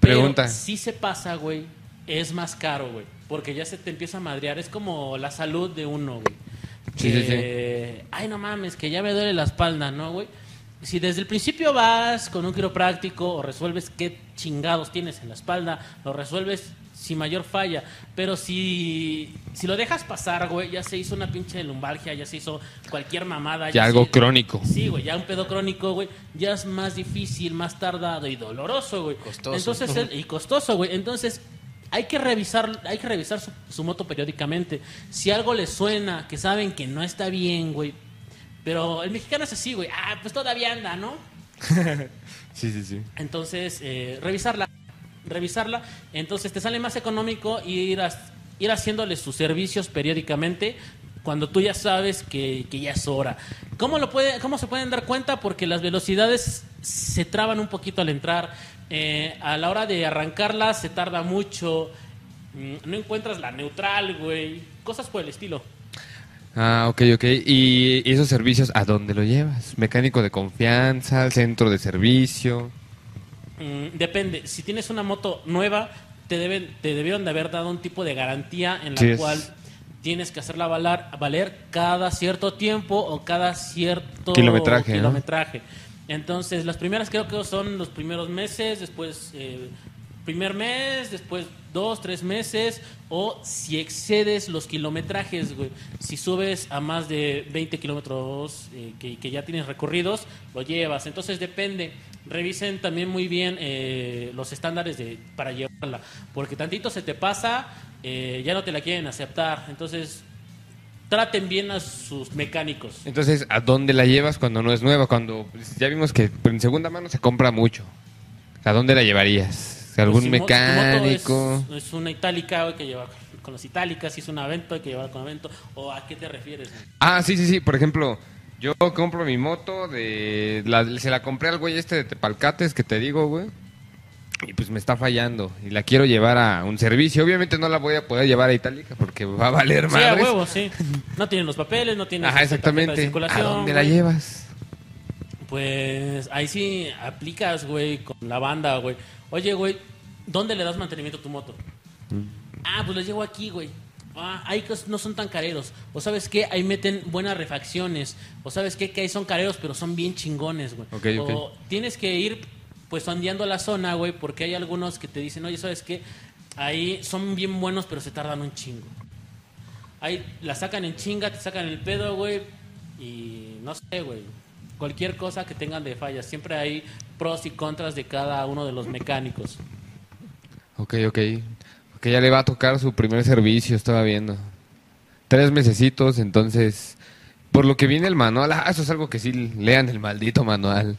Pero Pregunta. si se pasa, güey, es más caro, güey, porque ya se te empieza a madrear, es como la salud de uno, güey. Sí, sí, Que, Ay, no mames, que ya me duele la espalda, ¿no, güey? Si desde el principio vas con un quiropráctico o resuelves qué chingados tienes en la espalda, lo resuelves sin mayor falla. Pero si, si lo dejas pasar, güey, ya se hizo una pinche lumbalgia, ya se hizo cualquier mamada. Ya algo se- crónico. Sí, güey, ya un pedo crónico, güey, ya es más difícil, más tardado y doloroso, güey. Costoso. Entonces, y costoso, güey. Entonces, hay que revisar, hay que revisar su, su moto periódicamente. Si algo le suena, que saben que no está bien, güey. Pero el mexicano es así, güey. Ah, pues todavía anda, ¿no? Sí, sí, sí. Entonces, eh, revisarla. Revisarla. Entonces, te sale más económico ir, a- ir haciéndole sus servicios periódicamente cuando tú ya sabes que, que ya es hora. ¿Cómo, lo puede, ¿Cómo se pueden dar cuenta? Porque las velocidades se traban un poquito al entrar. Eh, a la hora de arrancarla se tarda mucho. Mm, No encuentras la neutral, güey. Cosas por el estilo. Ah, ok, ok. ¿Y esos servicios a dónde lo llevas? ¿Mecánico de confianza? ¿Centro de servicio? Mm, depende. Si tienes una moto nueva, te deben, te debieron de haber dado un tipo de garantía en la Sí, es- cual tienes que hacerla valer, valer cada cierto tiempo o cada cierto Kilometraje, ¿no? Entonces, las primeras creo que son los primeros meses, después eh, primer mes, después dos, tres meses, o si excedes los kilometrajes, güey. Si subes a más de 20 kilómetros eh, que, que ya tienes recorridos, lo llevas. Entonces depende. Revisen también muy bien eh, los estándares de, para llevarla, porque tantito se te pasa, eh, ya no te la quieren aceptar. Entonces, traten bien a sus mecánicos. Entonces, ¿a dónde la llevas cuando no es nueva? Cuando pues, ya vimos que en segunda mano se compra mucho. ¿A dónde la llevarías? ¿Algún Pues, si mecánico? Es, es una itálica, hay que llevar con las itálicas. Si es un avento, hay que llevar con avento. ¿O a qué te refieres? Ah, sí, sí, sí. Por ejemplo, yo compro mi moto de... la- se la compré al güey este de Tepalcates que te digo, güey. Y pues me está fallando. Y la quiero llevar a un servicio. Obviamente no la voy a poder llevar a Itálica porque va a valer Sí, a huevo, sí. No tienen los papeles, no tienen Ajá, de exactamente. ¿A dónde la güey. llevas? Pues ahí sí aplicas, güey, con la banda, güey. Oye, güey, ¿dónde le das mantenimiento a tu moto? Ah, pues les llevo aquí, güey. Ah, ahí no son tan careros. O sabes qué, ahí meten buenas refacciones. O sabes qué, que ahí son careros, pero son bien chingones, güey. Ok, ok. O tienes que ir, pues, sondeando la zona, güey, porque hay algunos que te dicen, oye, ¿sabes qué? Ahí son bien buenos, pero se tardan un chingo. Ahí la sacan en chinga, te sacan el pedo, güey. Y no sé, güey. Cualquier cosa que tengan de fallas. Siempre hay pros y contras de cada uno de los mecánicos. Ok, ok. Que ya le va a tocar su primer servicio, estaba viendo. Tres mesecitos, entonces... Por lo que viene el manual, ah, eso es algo que sí lean el maldito manual.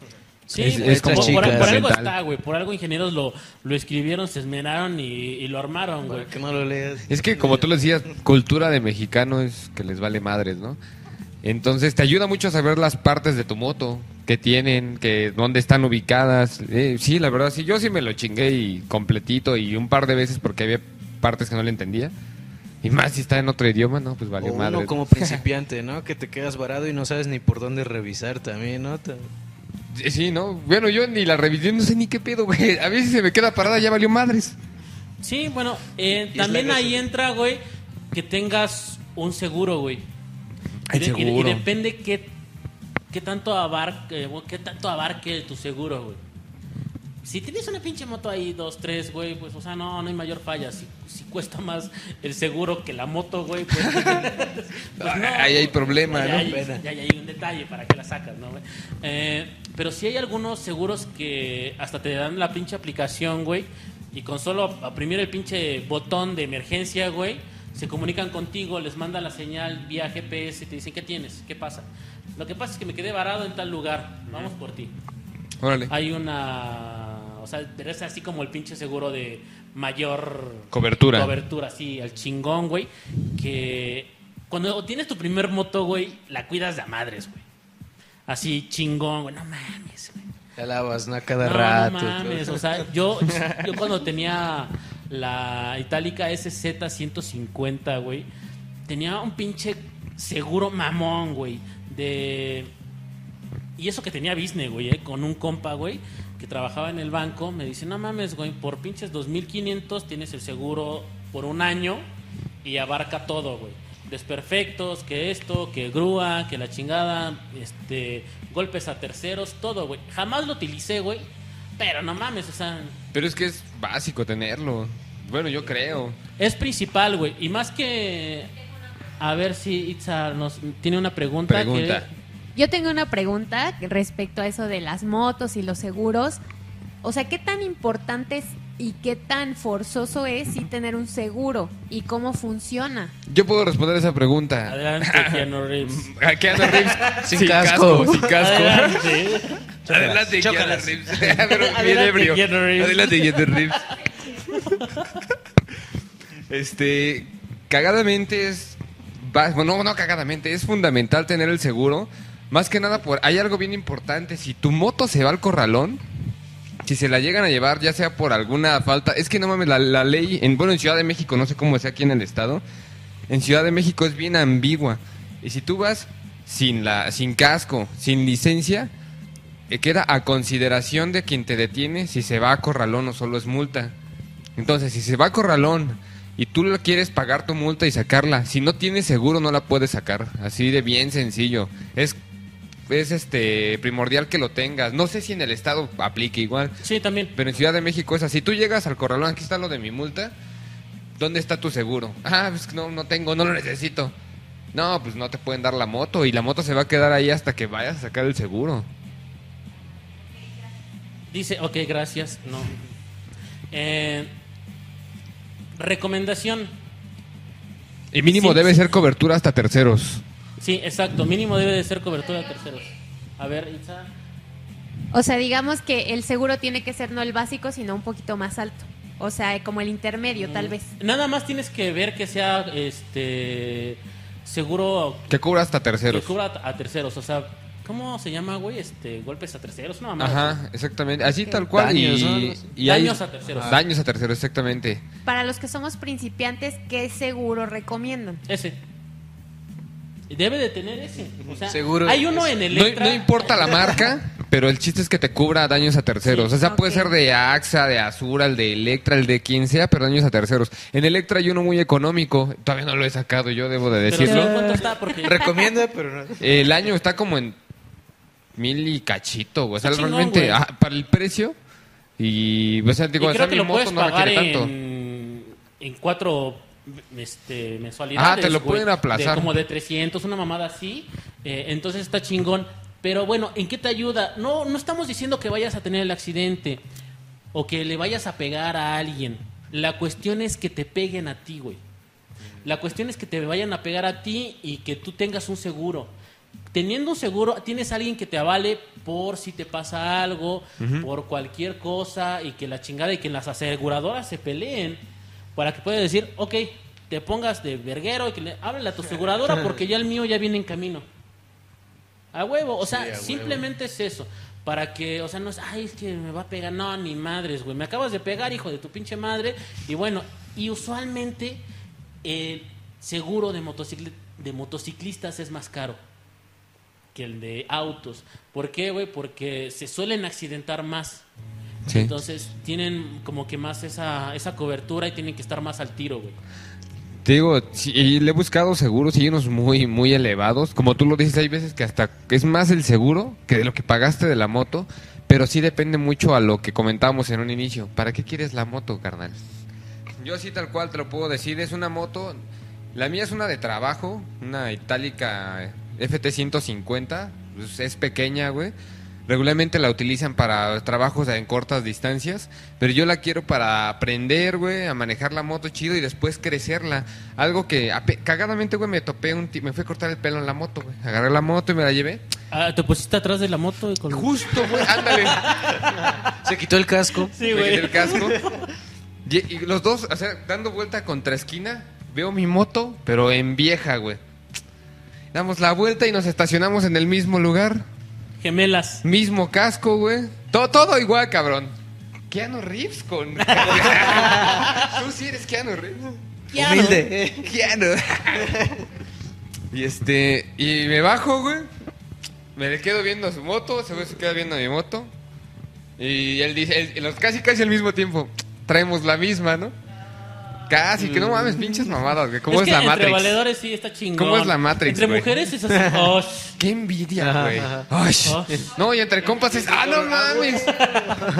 Sí, Es- güey, es como por, por- algo está, güey. Por algo ingenieros lo, lo escribieron, se esmeraron y, y lo armaron, güey. Que no lo leas. Es que como tú lo decías, cultura de mexicano es que les vale madres, ¿no? Entonces te ayuda mucho a saber las partes de tu moto, que tienen, que dónde están ubicadas. Eh, sí, la verdad, sí, yo sí me lo chingué y completito y un par de veces porque había partes que no le entendía. Y más si está en otro idioma, no, pues valió O madre. uno como principiante, ¿no? Que te quedas varado y no sabes ni por dónde revisar también, ¿no? Te- Sí, ¿no? Bueno, yo ni la revisé, no sé ni qué pedo, güey. A veces se me queda parada, ya valió madres. Sí, bueno, eh, también ahí entra, güey, que tengas un seguro, güey. Y, El de- y de- y seguro. depende qué, qué tanto abarque, qué tanto abarque tu seguro, güey. Si tienes una pinche moto ahí, dos, tres, güey, pues, o sea, no, no hay mayor falla. Si, si cuesta más el seguro que la moto, güey, pues, pues no. Ahí hay problema, Ya ¿no? hay- Pena. ya- ya hay un detalle para que la sacas, ¿no, güey? Eh, pero sí hay algunos seguros que hasta te dan la pinche aplicación, güey, y con solo oprimir el pinche botón de emergencia, güey, se comunican contigo, les mandan la señal vía GPS y te dicen, ¿qué tienes? ¿Qué pasa? Lo que pasa es que me quedé varado en tal lugar, vamos por ti. Órale. Hay una, o sea, pero es así como el pinche seguro de mayor Cobertura. cobertura, sí, al chingón, güey, que cuando tienes tu primer moto, güey, la cuidas de a madres, güey. Así chingón, güey, no mames, güey. La lavas, ¿no? Cada No, rato. no mames, todo. o sea, yo, yo cuando tenía la Itálica SZ150, güey, tenía un pinche seguro mamón, güey, de... Y eso que tenía business, güey, eh, con un compa, güey, que trabajaba en el banco, me dice, no mames, güey, por pinches 2.500 tienes el seguro por un año y abarca todo, güey. Desperfectos, que esto, que grúa, que la chingada, este, golpes a terceros, todo, güey. Jamás lo utilicé, güey, pero no mames, o sea, Pero es que es básico tenerlo. Bueno, yo creo. es principal, güey. Y más que... A ver si Itza nos tiene una pregunta. que- Pregunta. Yo tengo una pregunta respecto a eso de las motos y los seguros. O sea, ¿qué tan importante es y qué tan forzoso es sí tener un seguro y cómo funciona? Yo puedo responder esa pregunta. Adelante, Keanu Reeves. ¿A Keanu Reeves? Sin casco. Sin casco. Adelante. Adelante, Keanu. Reeves. Pero Adelante, ebrio. Keanu Reeves. Adelante, Keanu Reeves. Este, cagadamente es... Bueno, no cagadamente, es fundamental tener el seguro. Más que nada, por hay algo bien importante. Si tu moto se va al corralón, si se la llegan a llevar, ya sea por alguna falta... Es que no mames, la, la ley... En, bueno, en Ciudad de México, no sé cómo sea aquí en el estado. En Ciudad de México es bien ambigua. Y si tú vas sin, la, sin casco, sin licencia, eh, queda a consideración de quien te detiene si se va a corralón o solo es multa. Entonces, si se va a corralón y tú le quieres pagar tu multa y sacarla, si no tienes seguro no la puedes sacar. Así de bien sencillo. Es, es este primordial que lo tengas. No sé si en el estado aplique igual. Sí, también. Pero en Ciudad de México es así. Tú llegas al corralón, aquí está lo de mi multa. ¿Dónde está tu seguro? Ah, pues no, no tengo, no lo necesito. No, pues no te pueden dar la moto y la moto se va a quedar ahí hasta que vayas a sacar el seguro. Dice, ok, gracias. No. Eh, recomendación. Y mínimo Sí, debe sí. ser cobertura hasta terceros. Sí, exacto. Mínimo debe de ser cobertura de terceros. A ver, Itza. O sea, digamos que el seguro tiene que ser no el básico, sino un poquito más alto. O sea, como el intermedio, tal vez. Nada más tienes que ver que sea este seguro Que cubra hasta que terceros. cubra a terceros. O sea, ¿cómo se llama, güey? Este, golpes a terceros. Mamada. Ajá, exactamente. Así tal cual. Daños, y, ¿no? y hay- Daños a terceros. Daños a terceros, exactamente. Para los que somos principiantes, ¿qué seguro recomiendan? Ese. Debe de tener ese. O sea, Seguro hay uno en No, Electra. no importa la marca, pero el chiste es que te cubra daños a terceros. Sí. o sea, puede ser de AXA, de Azura, el de Electra, el de quien sea, pero daños a terceros. En Electra hay uno muy económico. Todavía no lo he sacado, yo debo de Pero decirlo. ¿sabes cuánto está? Porque Recomienda, pero no. El año está como en mil y cachito, güey. O sea, chingón, realmente, ah, para el precio. Y, o sea, digo, y o sea, creo que mi lo moto puedes no requiere tanto. en, en cuatro este, mensualidades. Ah, te lo pueden aplazar. de como de 300, una mamada así. Eh, entonces está chingón. Pero bueno, ¿en qué te ayuda? No, no estamos diciendo que vayas a tener el accidente o que le vayas a pegar a alguien. La cuestión es que te peguen a ti, güey. La cuestión es que te vayan a pegar a ti y que tú tengas un seguro. Teniendo un seguro, tienes a alguien que te avale por si te pasa algo, por cualquier cosa y que la chingada y que las aseguradoras se peleen para que puedas decir, ok, te pongas de verguero y que le háblale a tu aseguradora porque ya el mío ya viene en camino. A huevo, o sea, Sí, a huevo. simplemente es eso. Para que, o sea, no es, ay, es que me va a pegar. No, ni madres, güey. Me acabas de pegar, hijo de tu pinche madre. Y bueno, y usualmente el seguro de, motocicl- de motociclistas es más caro que el de autos. ¿Por qué, güey? Porque se suelen accidentar más. Sí. Entonces tienen como que más esa, esa cobertura y tienen que estar más al tiro, güey. Te digo, sí, y le he buscado seguros y unos muy, muy elevados. Como tú lo dices, hay veces que hasta es más el seguro que de lo que pagaste de la moto. Pero sí depende mucho a lo que comentábamos en un inicio. ¿Para qué quieres la moto, carnal? Yo así tal cual te lo puedo decir. Es una moto, la mía es una de trabajo, una itálica FT150. pues, es pequeña, güey. Regularmente la utilizan para trabajos en cortas distancias, pero yo la quiero para aprender, güey, a manejar la moto chido y después crecerla. Algo que cagadamente, güey, me topé un ti- me fui a cortar el pelo en la moto, güey. Agarré la moto y me la llevé. Ah, te pusiste atrás de la moto y con... Justo, güey, ándale. Se quitó el casco. Sí, güey. el casco. Y, y los dos, o sea, dando vuelta contra esquina, veo mi moto, pero en vieja, güey. Damos la vuelta y nos estacionamos en el mismo lugar. Gemelas. Mismo casco, güey. Todo, todo igual, cabrón. Keanu Reeves con... Tú sí eres Keanu Reeves. Humilde. Keanu. y este... Y me bajo, güey. Me le quedo viendo su moto. Güey se queda viendo mi moto. Y él dice... él- los, casi, casi al mismo tiempo. Traemos la misma, ¿no? Casi, que no mames, pinches mamadas, güey. ¿Cómo es, que la entre Matrix? valedores sí está chingón. ¿Cómo es la Matrix, Entre güey? mujeres es así. oh, Qué envidia, güey. Ah. No, y entre compas es. ¡Ah, no mames!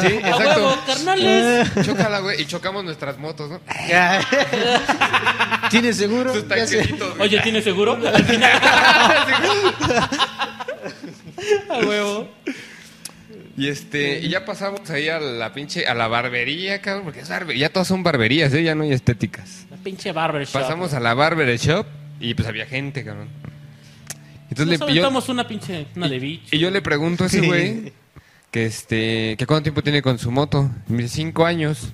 Sí, ¡A exacto. huevo, carnales! Chócala, güey. Y chocamos nuestras motos, ¿no? ¿Tienes seguro? Sus Ya sé. tanquecitos, güey. Oye, ¿tienes seguro? Al final. A huevo. Y este, y ya pasamos ahí a la pinche, a la barbería, cabrón, porque es barbe- ya todas son barberías, ¿eh? Ya no hay estéticas. La pinche barbershop. Pasamos a la barber shop y pues había gente, cabrón. Entonces le, yo, una pinche... Una de bicho. y yo le pregunto a ese güey que este, que cuánto tiempo tiene con su moto. Y me dice, cinco años.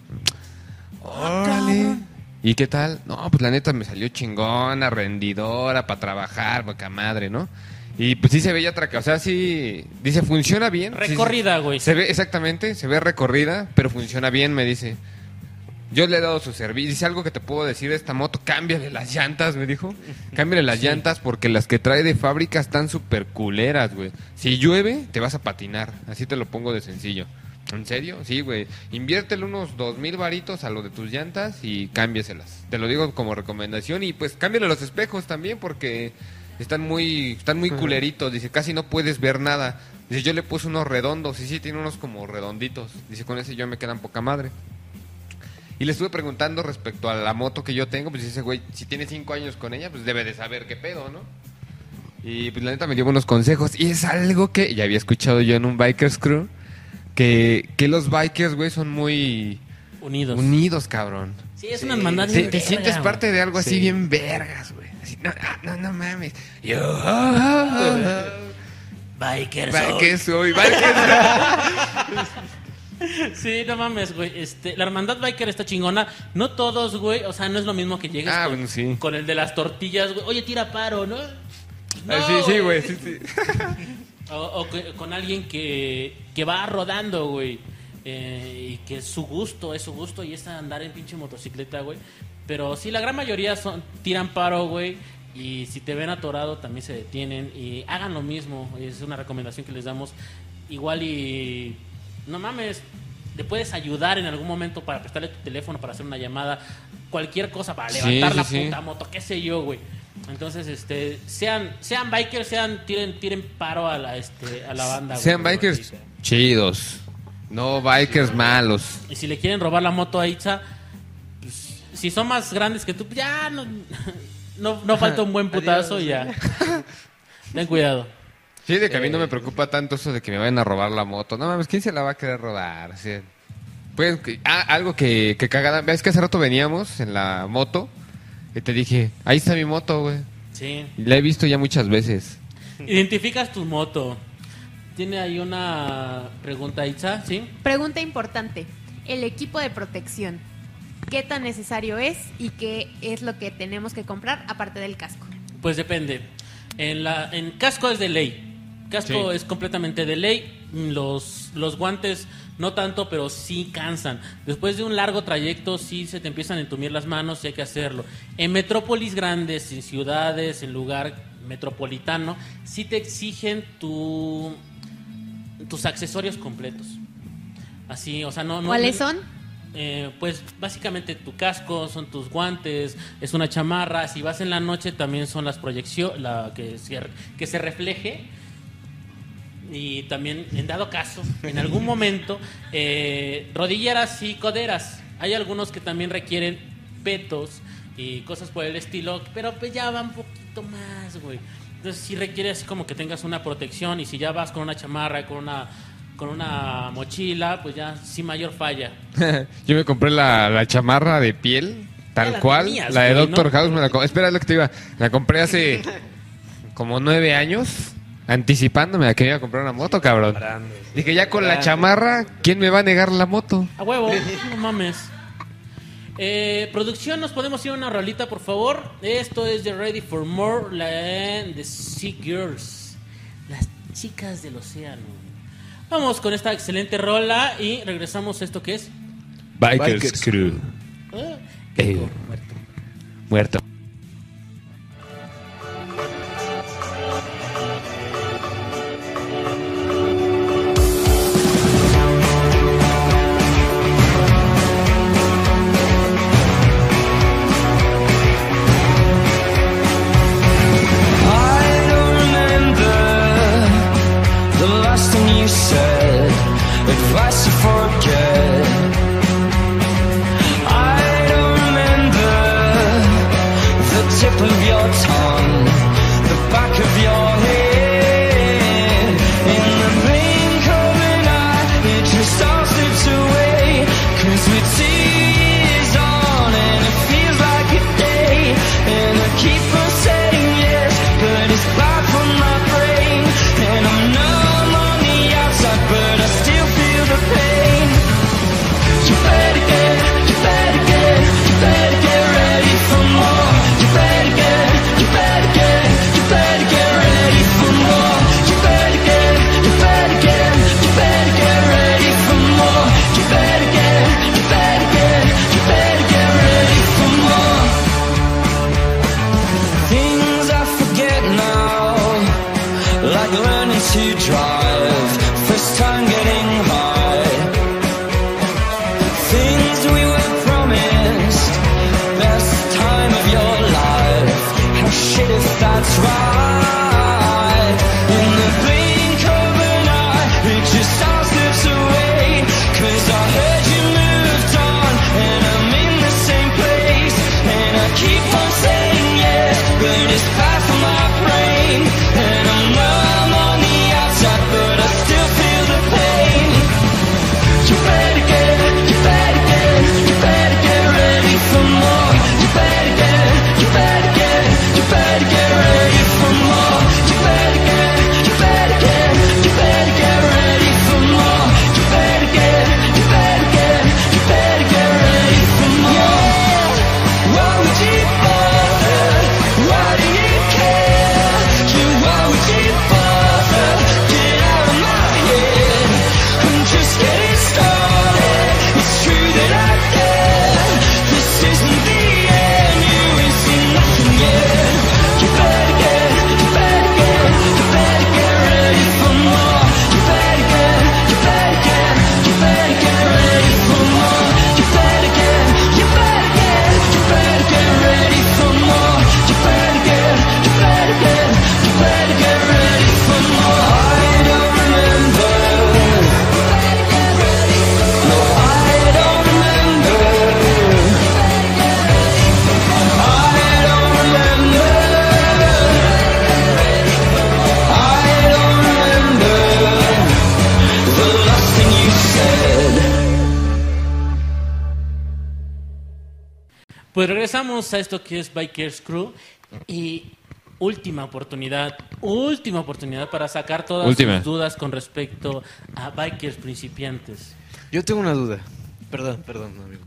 Órale. ¿Y qué tal? No, pues la neta me salió chingona, rendidora, para trabajar, boca madre, ¿no? Y pues sí se ve ya atraca, o sea, sí, dice, funciona bien. Recorrida, güey. Se ve, exactamente, se ve recorrida, pero funciona bien, me dice. Yo le he dado su servicio. Dice algo que te puedo decir de esta moto. Cámbiale las llantas, me dijo. Cámbiale las llantas porque las que trae de fábrica están súper culeras, güey. Si llueve, te vas a patinar. Así te lo pongo de sencillo. ¿En serio? Sí, güey. Inviértele unos dos mil varitos a lo de tus llantas y cámbieselas. Te lo digo como recomendación. Y pues cámbiale los espejos también porque están muy, están muy culeritos. Dice, casi no puedes ver nada. Dice, yo le puse unos redondos. Y sí, tiene unos como redonditos. Dice, con ese yo me quedan poca madre. Y le estuve preguntando respecto a la moto que yo tengo, pues dice, güey, si tiene cinco años con ella, pues debe de saber qué pedo, ¿no? Y pues la neta me dio buenos consejos. Y es algo que ya había escuchado yo en un Bikers Crew, que, que los bikers, güey, son muy Unidos. unidos, cabrón. Sí, es una hermandad Te, te sientes parte de algo así Sí. bien vergas, güey. Así, no, ah, no, no mames. Yo, Bikers. Bikers soy, bikers Sí, no mames, güey. Este, la hermandad biker está chingona. No todos, güey. O sea, no es lo mismo que llegues Ah, con, bueno, sí. con el de las tortillas, güey. Oye, tira paro, ¿no? Ah, sí, sí, güey, sí, sí. O, o que- con alguien que, que va rodando, güey. Eh, y que su gusto es su gusto y es andar en pinche motocicleta, güey. Pero sí, la gran mayoría son tiran paro, güey. Y si te ven atorado, también se detienen. Y hagan lo mismo. Es una recomendación que les damos. Igual y. No mames. Le puedes ayudar en algún momento para prestarle tu teléfono, para hacer una llamada. Cualquier cosa, para levantar sí, la sí. puta moto, qué sé yo, güey. Entonces, este, sean, sean bikers, sean, tiren, tiren paro a la, este, a la banda. güey. Sean bikers chidos. No bikers malos. Y si le quieren robar la moto a Itza, si son más grandes que tú, pues ya no, no, no falta un buen putazo y ya. Ten cuidado. Sí, de que a mí no me preocupa tanto eso de que me vayan a robar la moto. No mames, ¿quién se la va a querer robar? Sea, pues, ah, algo que, que cagada. ¿Ves que hace rato veníamos en la moto? Y te dije, ahí está mi moto, güey. Sí. La he visto ya muchas veces. Identificas tu moto. Tiene ahí una pregunta, Itza, ¿sí? Pregunta importante. El equipo de protección. ¿Qué tan necesario es y qué es lo que tenemos que comprar aparte del casco? Pues depende. En, la, en casco es de ley. Casco Sí. es completamente de ley. Los, los guantes no tanto, pero sí cansan. Después de un largo trayecto sí se te empiezan a entumir las manos y hay que hacerlo. En metrópolis grandes, en ciudades, en lugar metropolitano, sí te exigen tu, tus accesorios completos. Así, o sea, no... no ¿Cuáles son? Eh, pues básicamente tu casco, son tus guantes, es una chamarra. Si vas en la noche también son las proyecciones, la que se, que se refleje. Y también, en dado caso, en algún momento, eh, rodilleras y coderas. Hay algunos que también requieren petos y cosas por el estilo, pero pues ya va un poquito más, güey. Entonces sí requiere así como que tengas una protección y si ya vas con una chamarra, con una con una mochila, pues ya sí mayor falla. Yo me compré la, la chamarra de piel, tal la cual. tenías, la de güey, Doctor ¿no? House me la compré. Espera, es lo que te iba. La compré hace como nueve años, anticipándome a que me iba a comprar una moto, cabrón. Dije, ya con la chamarra, ¿quién me va a negar la moto? A huevo, no mames. Eh, producción, ¿nos podemos ir a una rolita, por favor? Esto es de Ready for More, la de Sea Girls. Las chicas del océano. Vamos con esta excelente rola y regresamos a esto que es. Bikers, Bikers Crew. Ah, Eh, muerto. muerto. Pues regresamos a esto que es Bikers Crew y última oportunidad, última oportunidad para sacar todas Última. sus dudas con respecto a Bikers principiantes. Yo tengo una duda. Perdón, perdón, amigo.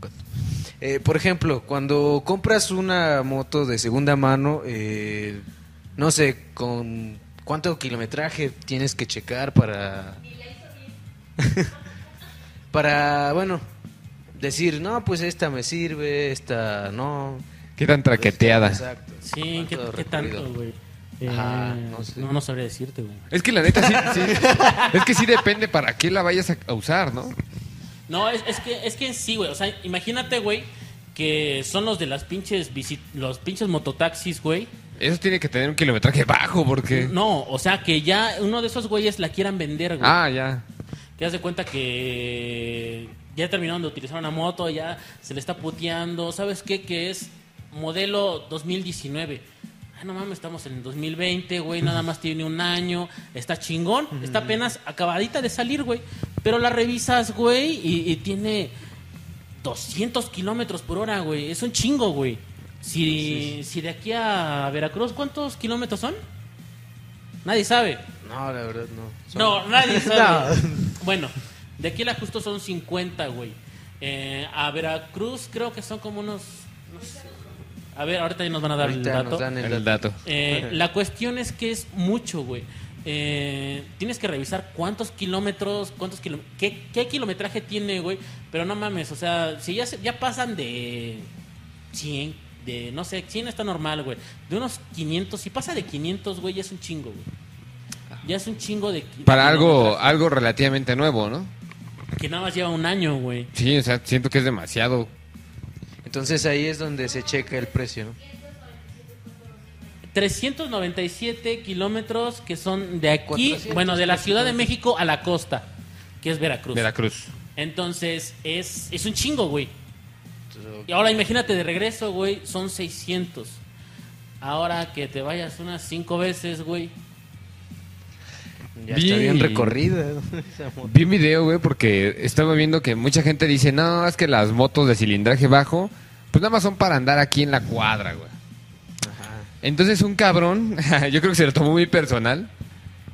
Eh, por ejemplo, cuando compras una moto de segunda mano, eh, no sé, con cuánto kilometraje tienes que checar para... para, bueno, decir, no, pues esta me sirve, esta no. Qué tan traqueteada. Exacto. Sí, ¿qué, ¿Cuánto qué tanto, güey? Ajá, Eh, no sé. no, no sabría decirte, güey. Es que la neta sí, sí. Es que sí depende para qué la vayas a- usar, ¿no? No, es, es que es que sí, güey. O sea, imagínate, güey, que son los de las pinches bici- los pinches mototaxis, güey. Eso tiene que tener un kilometraje bajo porque... No, o sea, que ya uno de esos güeyes la quieran vender, güey. Ah, ya. Que haz de cuenta que ya terminaron de utilizar una moto, ya se le está puteando. ¿Sabes qué? Que es modelo 2019. Ay, no mames, estamos en el 2020, güey. Nada más tiene un año. Está chingón. Está apenas acabadita de salir, güey. Pero la revisas, güey, y, y tiene 200 kilómetros por hora, güey. Es un chingo, güey. Si, si de aquí a Veracruz, ¿cuántos kilómetros son? Nadie sabe. No, la verdad no. Son- No, nadie sabe. Bueno, de aquí a la justo son 50, güey. Eh, a Veracruz creo que son como unos... no sé. A ver, ahorita ya nos van a dar el dato. nos dan el El dato. dato. Eh, la cuestión es que es mucho, güey. Eh, tienes que revisar cuántos kilómetros, cuántos kilo- qué, qué kilometraje tiene, güey. Pero no mames, o sea, si ya, se- ya pasan de 100, de no sé, 100 está normal, güey. De unos 500, si pasa de 500, güey, ya es un chingo, güey. Ya es un chingo de. de Para algo, algo relativamente nuevo, ¿no? Que nada más lleva un año, güey. Sí, o sea, siento que es demasiado. Entonces ahí es donde se checa el precio, ¿no? 397 kilómetros que son de aquí, 400, bueno, de la Ciudad de México a la costa, que es Veracruz. Veracruz. Entonces, es, es un chingo, güey. Y ahora imagínate de regreso, güey, son 600. Ahora que te vayas unas cinco veces, güey. Ya Vi- está bien recorrida. moto. Vi un video, güey, porque estaba viendo que mucha gente dice, no, es que las motos de cilindraje bajo, pues nada más son para andar aquí en la cuadra, güey. Entonces un cabrón, yo creo que se lo tomó muy personal,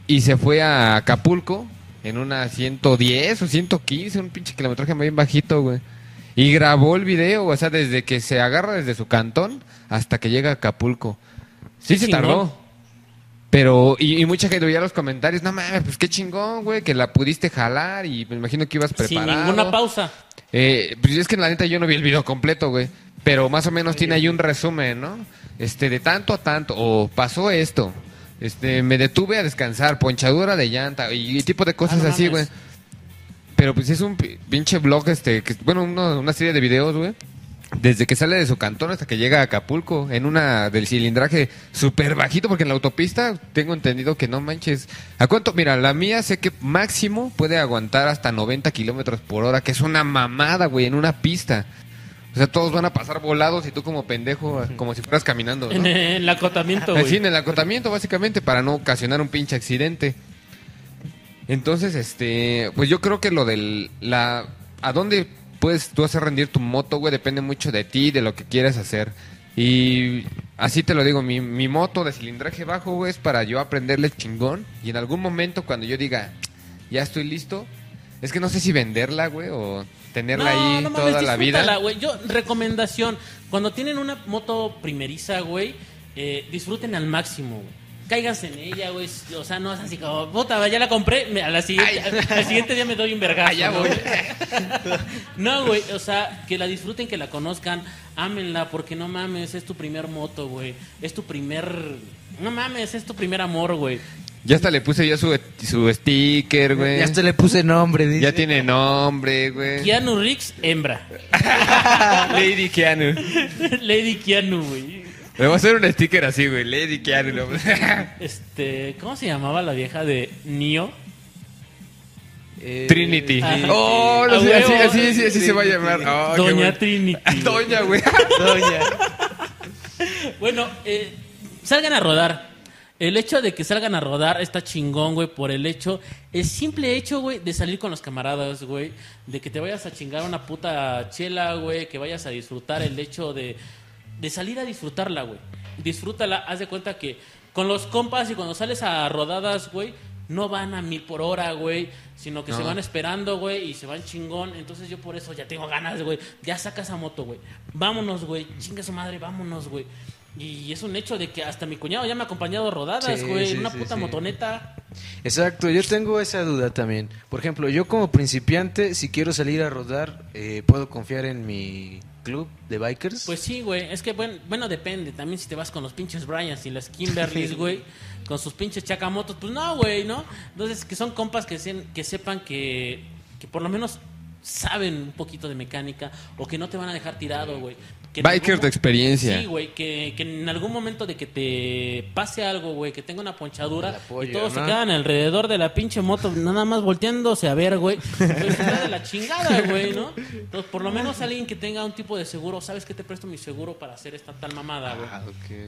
y se fue a Acapulco en una 110 o 115, un pinche kilometraje bien bajito, güey. Y grabó el video, o sea, desde que se agarra desde su cantón hasta que llega a Acapulco. Sí se Chingón. tardó. Pero, y, y mucha gente veía los comentarios, no mames, pues qué chingón, güey, que la pudiste jalar y me imagino que ibas preparado. Sin ninguna pausa. Eh, pues es que la neta yo no vi el video completo, güey. Pero más o menos tiene ahí un resumen, ¿no? Este, de tanto a tanto. O pasó esto. Este, me detuve a descansar, ponchadura de llanta y, y tipo de cosas Ah, así, güey. Pero pues es un pi- pinche blog, este, que, bueno, uno- una serie de videos, güey. Desde que sale de su cantón hasta que llega a Acapulco, en una del cilindraje súper bajito, porque en la autopista tengo entendido que no manches. ¿A cuánto? Mira, la mía sé que máximo puede aguantar hasta 90 kilómetros por hora, que es una mamada, güey, en una pista. O sea, todos van a pasar volados y tú como pendejo, como si fueras caminando. ¿no? En el acotamiento, Así güey. en el acotamiento, básicamente, para no ocasionar un pinche accidente. Entonces, este, pues yo creo que lo del, la, a dónde puedes tú hacer rendir tu moto, güey, depende mucho de ti, de lo que quieres hacer. Y así te lo digo, mi, mi moto de cilindraje bajo, güey, es para yo aprenderle chingón. Y en algún momento cuando yo diga, ya estoy listo, es que no sé si venderla, güey, o tenerla ahí no mames, toda la vida. güey. Yo, recomendación, cuando tienen una moto primeriza, güey, eh, disfruten al máximo, güey. Cáiganse en ella, güey. O sea, no es así como, puta, ya la compré. me- A la siguiente, al siguiente día me doy un vergazo. ya ¿no? voy. No, güey, o sea, que la disfruten, que la conozcan, ámenla, porque no mames, es tu primer moto, güey. Es tu primer. No mames, es tu primer amor, güey. Ya hasta le puse yo su, su sticker, güey. Ya hasta le puse nombre, dice. Ya tiene nombre, güey. Keanu Rix, hembra. Lady Keanu. Lady Keanu, güey. Le voy a hacer un sticker así, güey. Lady Keanu. ¿no? Este, ¿cómo se llamaba la vieja de Neo? Eh, Trinity. Ajá. Oh, no A sé, así, huevo. así, así, así se va a llamar. Oh, qué Doña bueno. Trinity. Doña, güey. Doña. Bueno, eh, salgan a rodar. El hecho de que salgan a rodar está chingón, güey, por el hecho, el simple hecho, güey, de salir con los camaradas, güey, de que te vayas a chingar una puta chela, güey, que vayas a disfrutar el hecho de, de salir a disfrutarla, güey. Disfrútala, haz de cuenta que con los compas y cuando sales a rodadas, güey, no van a mil por hora, güey, sino que se van esperando, güey, y se van chingón. Entonces yo por eso ya tengo ganas, güey. Ya saca esa moto, güey. Vámonos, güey. Chinga su madre, vámonos, güey. Y es un hecho de que hasta mi cuñado ya me ha acompañado a rodadas, güey. sí, en una sí, puta motoneta. Exacto, yo tengo esa duda también. Por ejemplo, yo como principiante, si quiero salir a rodar, eh, ¿puedo confiar en mi club de bikers? Pues sí, güey. Es que, bueno, bueno, depende. También si te vas con los pinches Bryans y las Kimberlys, güey. Con sus pinches chacamotos. Pues no, güey, ¿no? Entonces, que son compas que, se- que sepan que, que por lo menos saben un poquito de mecánica o que no te van a dejar tirado, güey. Que algún de experiencia. Sí, güey, que, que en algún momento de que te pase algo, güey, que tenga una ponchadura apoyo, y todos se quedan alrededor de la pinche moto, nada más volteándose a ver, güey. Pues está de la chingada, güey, ¿no? Entonces, por lo menos alguien que tenga un tipo de seguro, ¿sabes qué te presto mi seguro para hacer esta tal mamada, güey? Ah.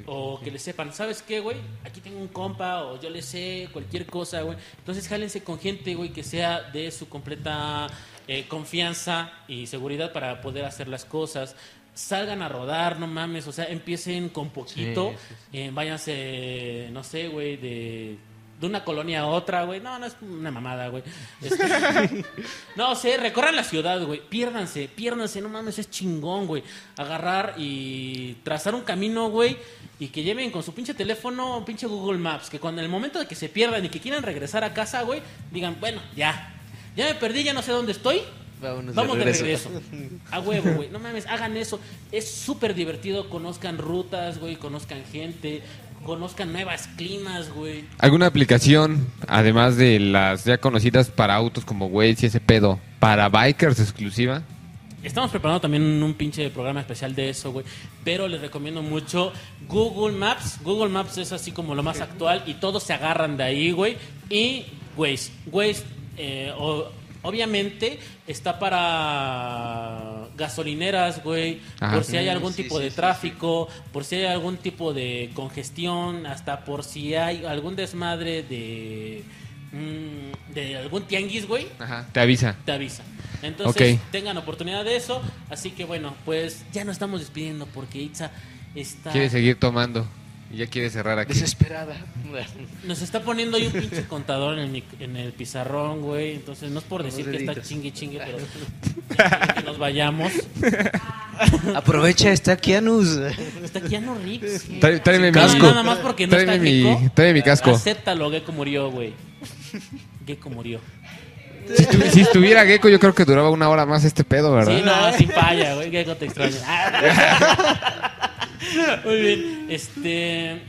O que le sepan, ¿sabes qué, güey? Aquí tengo un compa o yo le sé cualquier cosa, güey. Entonces jálense con gente, güey, que sea de su completa eh, confianza y seguridad para poder hacer las cosas. Salgan a rodar, no mames, o sea, empiecen con poquito, Sí, sí, eh, váyanse, no sé, güey, de, de una colonia a otra, güey. No, no es una mamada, güey. Este, no sé, recorran la ciudad, güey. Piérdanse, piérdanse, no mames, es chingón, güey. Agarrar y trazar un camino, güey. Y que lleven con su pinche teléfono, pinche Google Maps. Que cuando en el momento de que se pierdan y que quieran regresar a casa, güey, digan, bueno, ya. Ya me perdí, ya no sé dónde estoy. Vámonos Vamos de regreso. regreso. A huevo, güey. No mames, hagan eso. Es súper divertido. Conozcan rutas, güey. Conozcan gente. Conozcan nuevas climas, güey. ¿Alguna aplicación, además de las ya conocidas para autos como Waze y ese pedo, para bikers exclusiva? Estamos preparando también un pinche programa especial de eso, güey. Pero les recomiendo mucho Google Maps. Google Maps es así como lo más actual y todos se agarran de ahí, güey. Y Waze. Waze, eh, o- obviamente, está para gasolineras, güey. Ajá. Por si hay algún sí, tipo sí, de sí, tráfico, por si hay algún tipo de congestión, hasta por si hay algún desmadre de... mm, de algún tianguis, güey Ajá. Te avisa. te avisa. Entonces, tengan oportunidad de eso. Así que bueno, pues ya nos estamos despidiendo porque Itza está. Quiere seguir tomando. Y ya quiere cerrar aquí. Desesperada. Nos está poniendo ahí un pinche contador en el, mic- en el pizarrón, güey. Entonces, no es por decir que está deditos. chingue chingue, pero ya quiere que nos vayamos. Aprovecha, está Kianus. Está Keanu Reeves. güey. Trae- tráeme mi Nada- Nada más porque no tráeme está mi- Gecko. tráeme mi casco. Acéptalo, Gecko murió, güey. Gecko murió. Si, estu- si estuviera Gecko, yo creo que duraba una hora más este pedo, ¿verdad? Sí, no, sin falla, güey. Gecko te extraño. Muy bien. Este.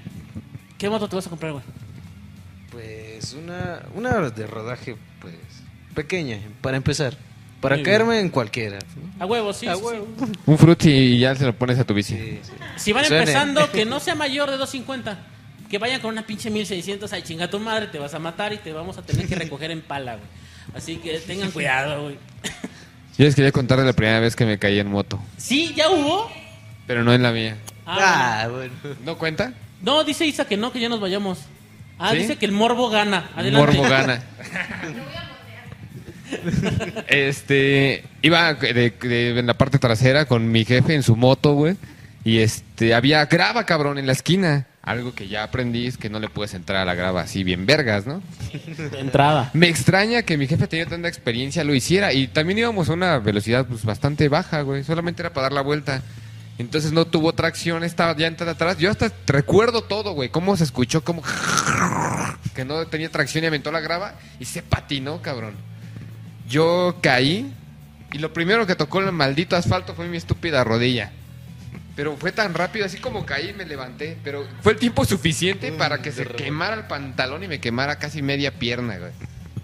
¿Qué moto te vas a comprar, güey? Pues una, una de rodaje, pues, pequeña, para empezar. Para Muy caerme en cualquiera. A huevo, sí. A sí, huevo. Un frutti y ya se lo pones a tu bici. Sí, sí. sí. Si van Suene. empezando, que no sea mayor de 250. Que vayan con una pinche 1600, ay chinga tu madre, te vas a matar y te vamos a tener que recoger en pala, güey. Así que tengan cuidado, güey. Yo les quería contar de la primera vez que me caí en moto, Sí, ya hubo. pero no en la mía. Ah, Ah, bueno. ¿No cuenta? No, dice Isa que no, que ya nos vayamos. Ah, ¿Sí? dice que el morbo gana. Adelante. Morbo gana. este, iba de- de- en la parte trasera con mi jefe en su moto, güey. Y este, había grava, cabrón, en la esquina. Algo que ya aprendí es que no le puedes entrar a la grava así bien vergas, ¿no? De entrada. Me extraña que mi jefe tenía tanta experiencia, lo hiciera. Y también íbamos a una velocidad pues, bastante baja, güey. Solamente era para dar la vuelta. Entonces no tuvo tracción, estaba llanta de atrás. Yo hasta recuerdo todo, güey. Cómo se escuchó, como que no tenía tracción y aventó la grava y se patinó, cabrón. Yo caí y lo primero que tocó el maldito asfalto fue mi estúpida rodilla. Pero fue tan rápido, así como caí me levanté. Pero fue el tiempo suficiente para que se quemara el pantalón y me quemara casi media pierna, güey.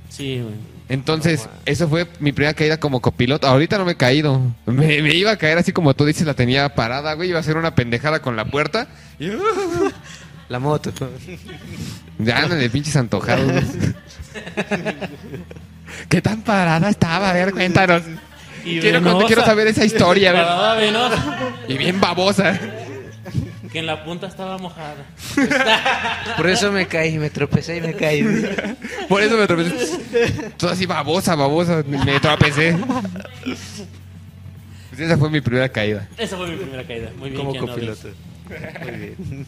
Sí, güey. Entonces, eso fue mi primera caída como copiloto. Ahorita no me he caído. Me, me iba a caer así como tú dices, la tenía parada, güey. Iba a hacer una pendejada con la puerta. Y, La moto. ya andan de pinches antojados. güey. ¿Qué tan parada estaba? A ver, cuéntanos. Y Quiero, saber esa historia, Y bien babosa. Que en la punta estaba mojada. Por eso me caí, me tropecé y me caí. Por eso me tropecé. Todo así babosa, babosa. Me tropecé. Pues esa fue mi primera caída. Esa fue mi primera caída. Muy bien, Como copiloto. Muy bien.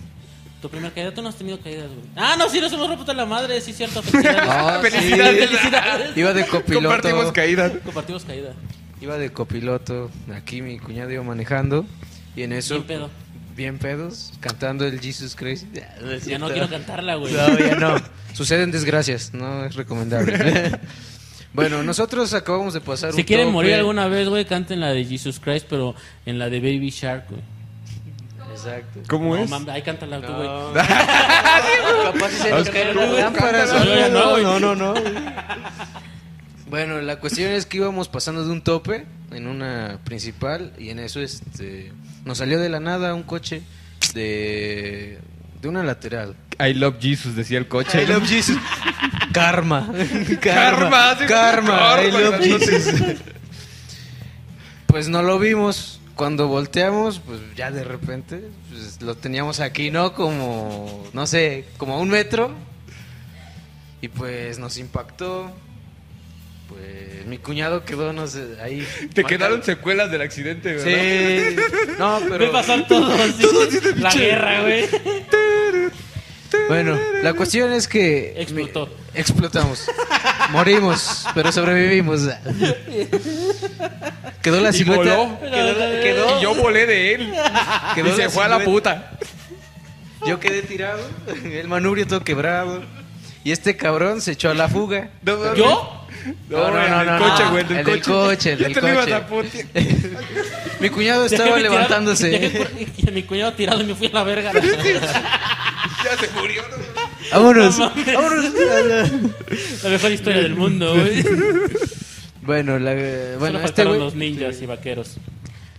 Tu primera caída, tú no has tenido caídas, güey. Ah, no, sí, nos hemos roto la madre, sí, cierto. Felicidades. Ah, sí. Felicidades. Felicidades. Iba de copiloto. Compartimos caída. Compartimos caída. Iba de copiloto. Aquí mi cuñado iba manejando. Y en eso. Bien pedo. Bien pedos. Cantando el Jesus Christ. Ya no quiero cantarla, güey. No, ya no. Suceden desgracias. No es recomendable. bueno, nosotros acabamos de pasar Si un quieren tope. morir alguna vez, güey, canten la de Jesus Christ, pero en la de Baby Shark, güey. Exacto. ¿Cómo No, es? ahí cántala tú, güey. No. Capaz si se nos caen las lámparas. cántala. Yo ya no, güey. no, no, no. Bueno, la cuestión es que íbamos pasando de un tope en una principal y en eso este nos salió de la nada un coche de de una lateral. I love Jesus, decía el coche. ¿no? Jesus. Karma. Karma, Karma. I love. Jesus. Pues no lo vimos. Cuando volteamos, pues ya de repente pues, lo teníamos aquí, ¿no? Como, no sé, como a un metro. Y pues nos impactó. Pues mi cuñado quedó, no sé, ahí. Te marcado. quedaron secuelas del accidente, ¿verdad? Sí. No, pero. pasar todo así. la guerra, güey. Bueno, la cuestión es que. Explotó. mi- explotamos. Morimos, pero sobrevivimos. Quedó la Y silueta. voló. Quedó, quedó- Y yo volé de él. quedó y se fue a la puta. Yo quedé tirado. El manubrio todo quebrado. Y este cabrón se echó a la fuga. ¿Yo? No, no, no, el del coche, güey, el el del coche, el del te coche. Mi cuñado estaba Dejé mi tirado- levantándose. dejé y a mi cuñado tirado y me fui a la verga. Ya se murió. ¿no? Vámonos. No vámonos. La mejor historia del mundo, güey. Bueno, la, Solo bueno este güey. los ninjas y vaqueros.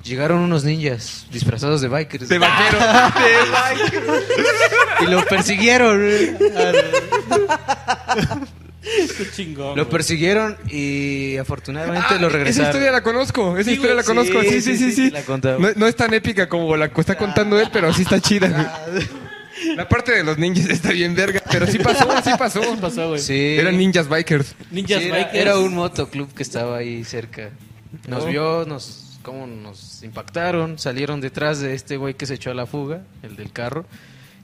Llegaron unos ninjas disfrazados de bikers. De vaquero. Y lo persiguieron. Qué chingón. Lo persiguieron y afortunadamente Ah, lo Esa regresaron. historia la conozco. Esa Sí, historia la güey, conozco. sí, Sí, sí, sí, sí. sí, sí. la. No, no es tan épica como la que está contando él, pero sí está chida. güey. La parte de los ninjas está bien verga, pero sí pasó, sí pasó. ¿Qué pasó, güey? Sí. Eran ninjas bikers. Ninjas Sí, era, bikers. era un motoclub que estaba ahí cerca. Nos Oh. vio, nos, cómo nos impactaron, salieron detrás de este güey que se echó a la fuga, el del carro.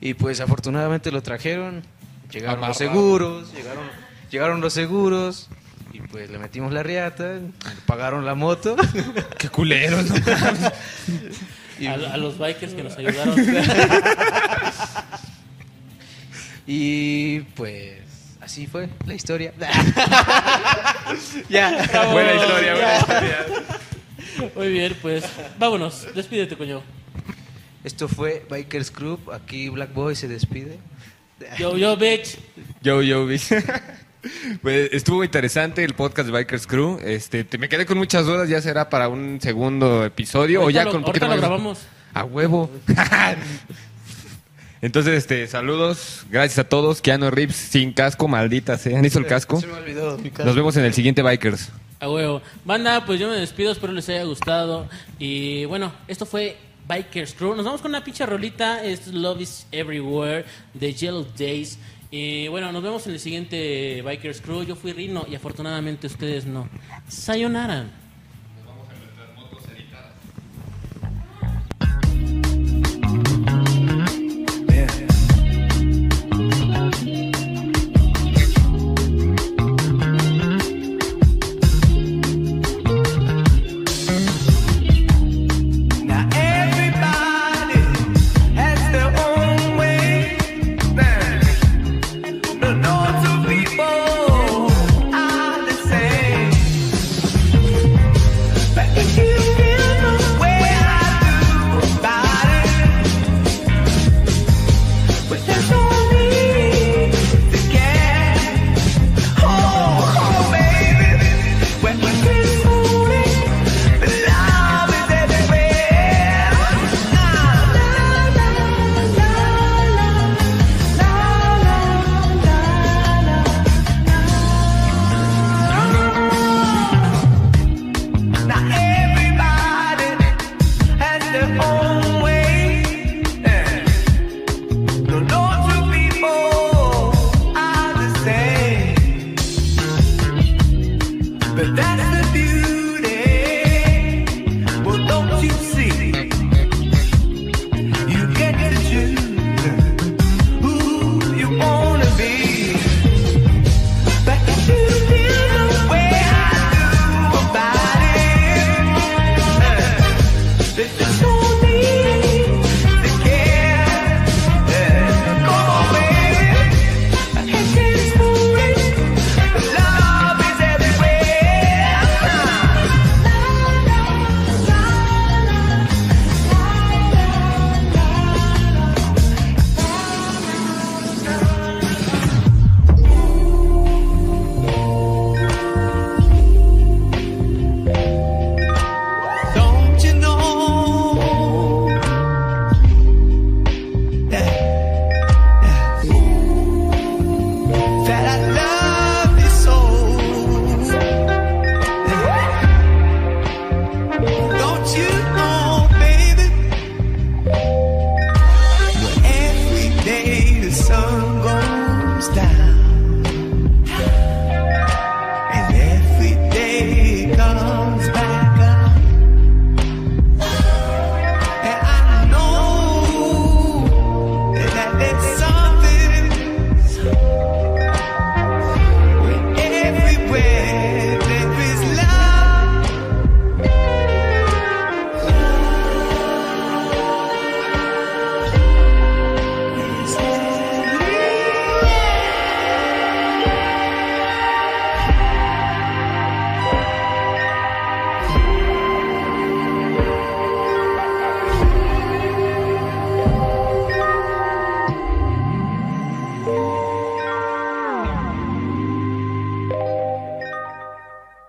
Y pues afortunadamente lo trajeron, llegaron los seguros, llegaron, llegaron los seguros. Y pues le metimos la riata, pagaron la moto. Qué culeros, ¿no? y, A, a los bikers que nos ayudaron. y, pues así fue la historia. ya. Buena historia, buena historia. Muy bien, pues vámonos. Despídete, coño. Esto fue Bikers Group. Aquí Black Boy se despide. Yo, yo, bitch. Yo, yo, bitch. Pues estuvo interesante el podcast de Bikers Crew. Este, te, me quedé con muchas dudas, ya será para un segundo episodio o ya lo- con un poquito ahorita lo más. grabamos. A huevo. Entonces, este, saludos, gracias a todos. Keanu Reeves sin casco, maldita sea. ¿Han hizo el casco? Se me olvidó mi Nos vemos en el siguiente Bikers. A huevo. Banda, pues yo me despido, espero les haya gustado. Y bueno, esto fue Bikers Crew. Nos vamos con una pinche rolita, es Love is Everywhere de Yellow Days. Y bueno, nos vemos en el siguiente Bikers Crew. Yo fui Rino y afortunadamente ustedes no. Sayonara.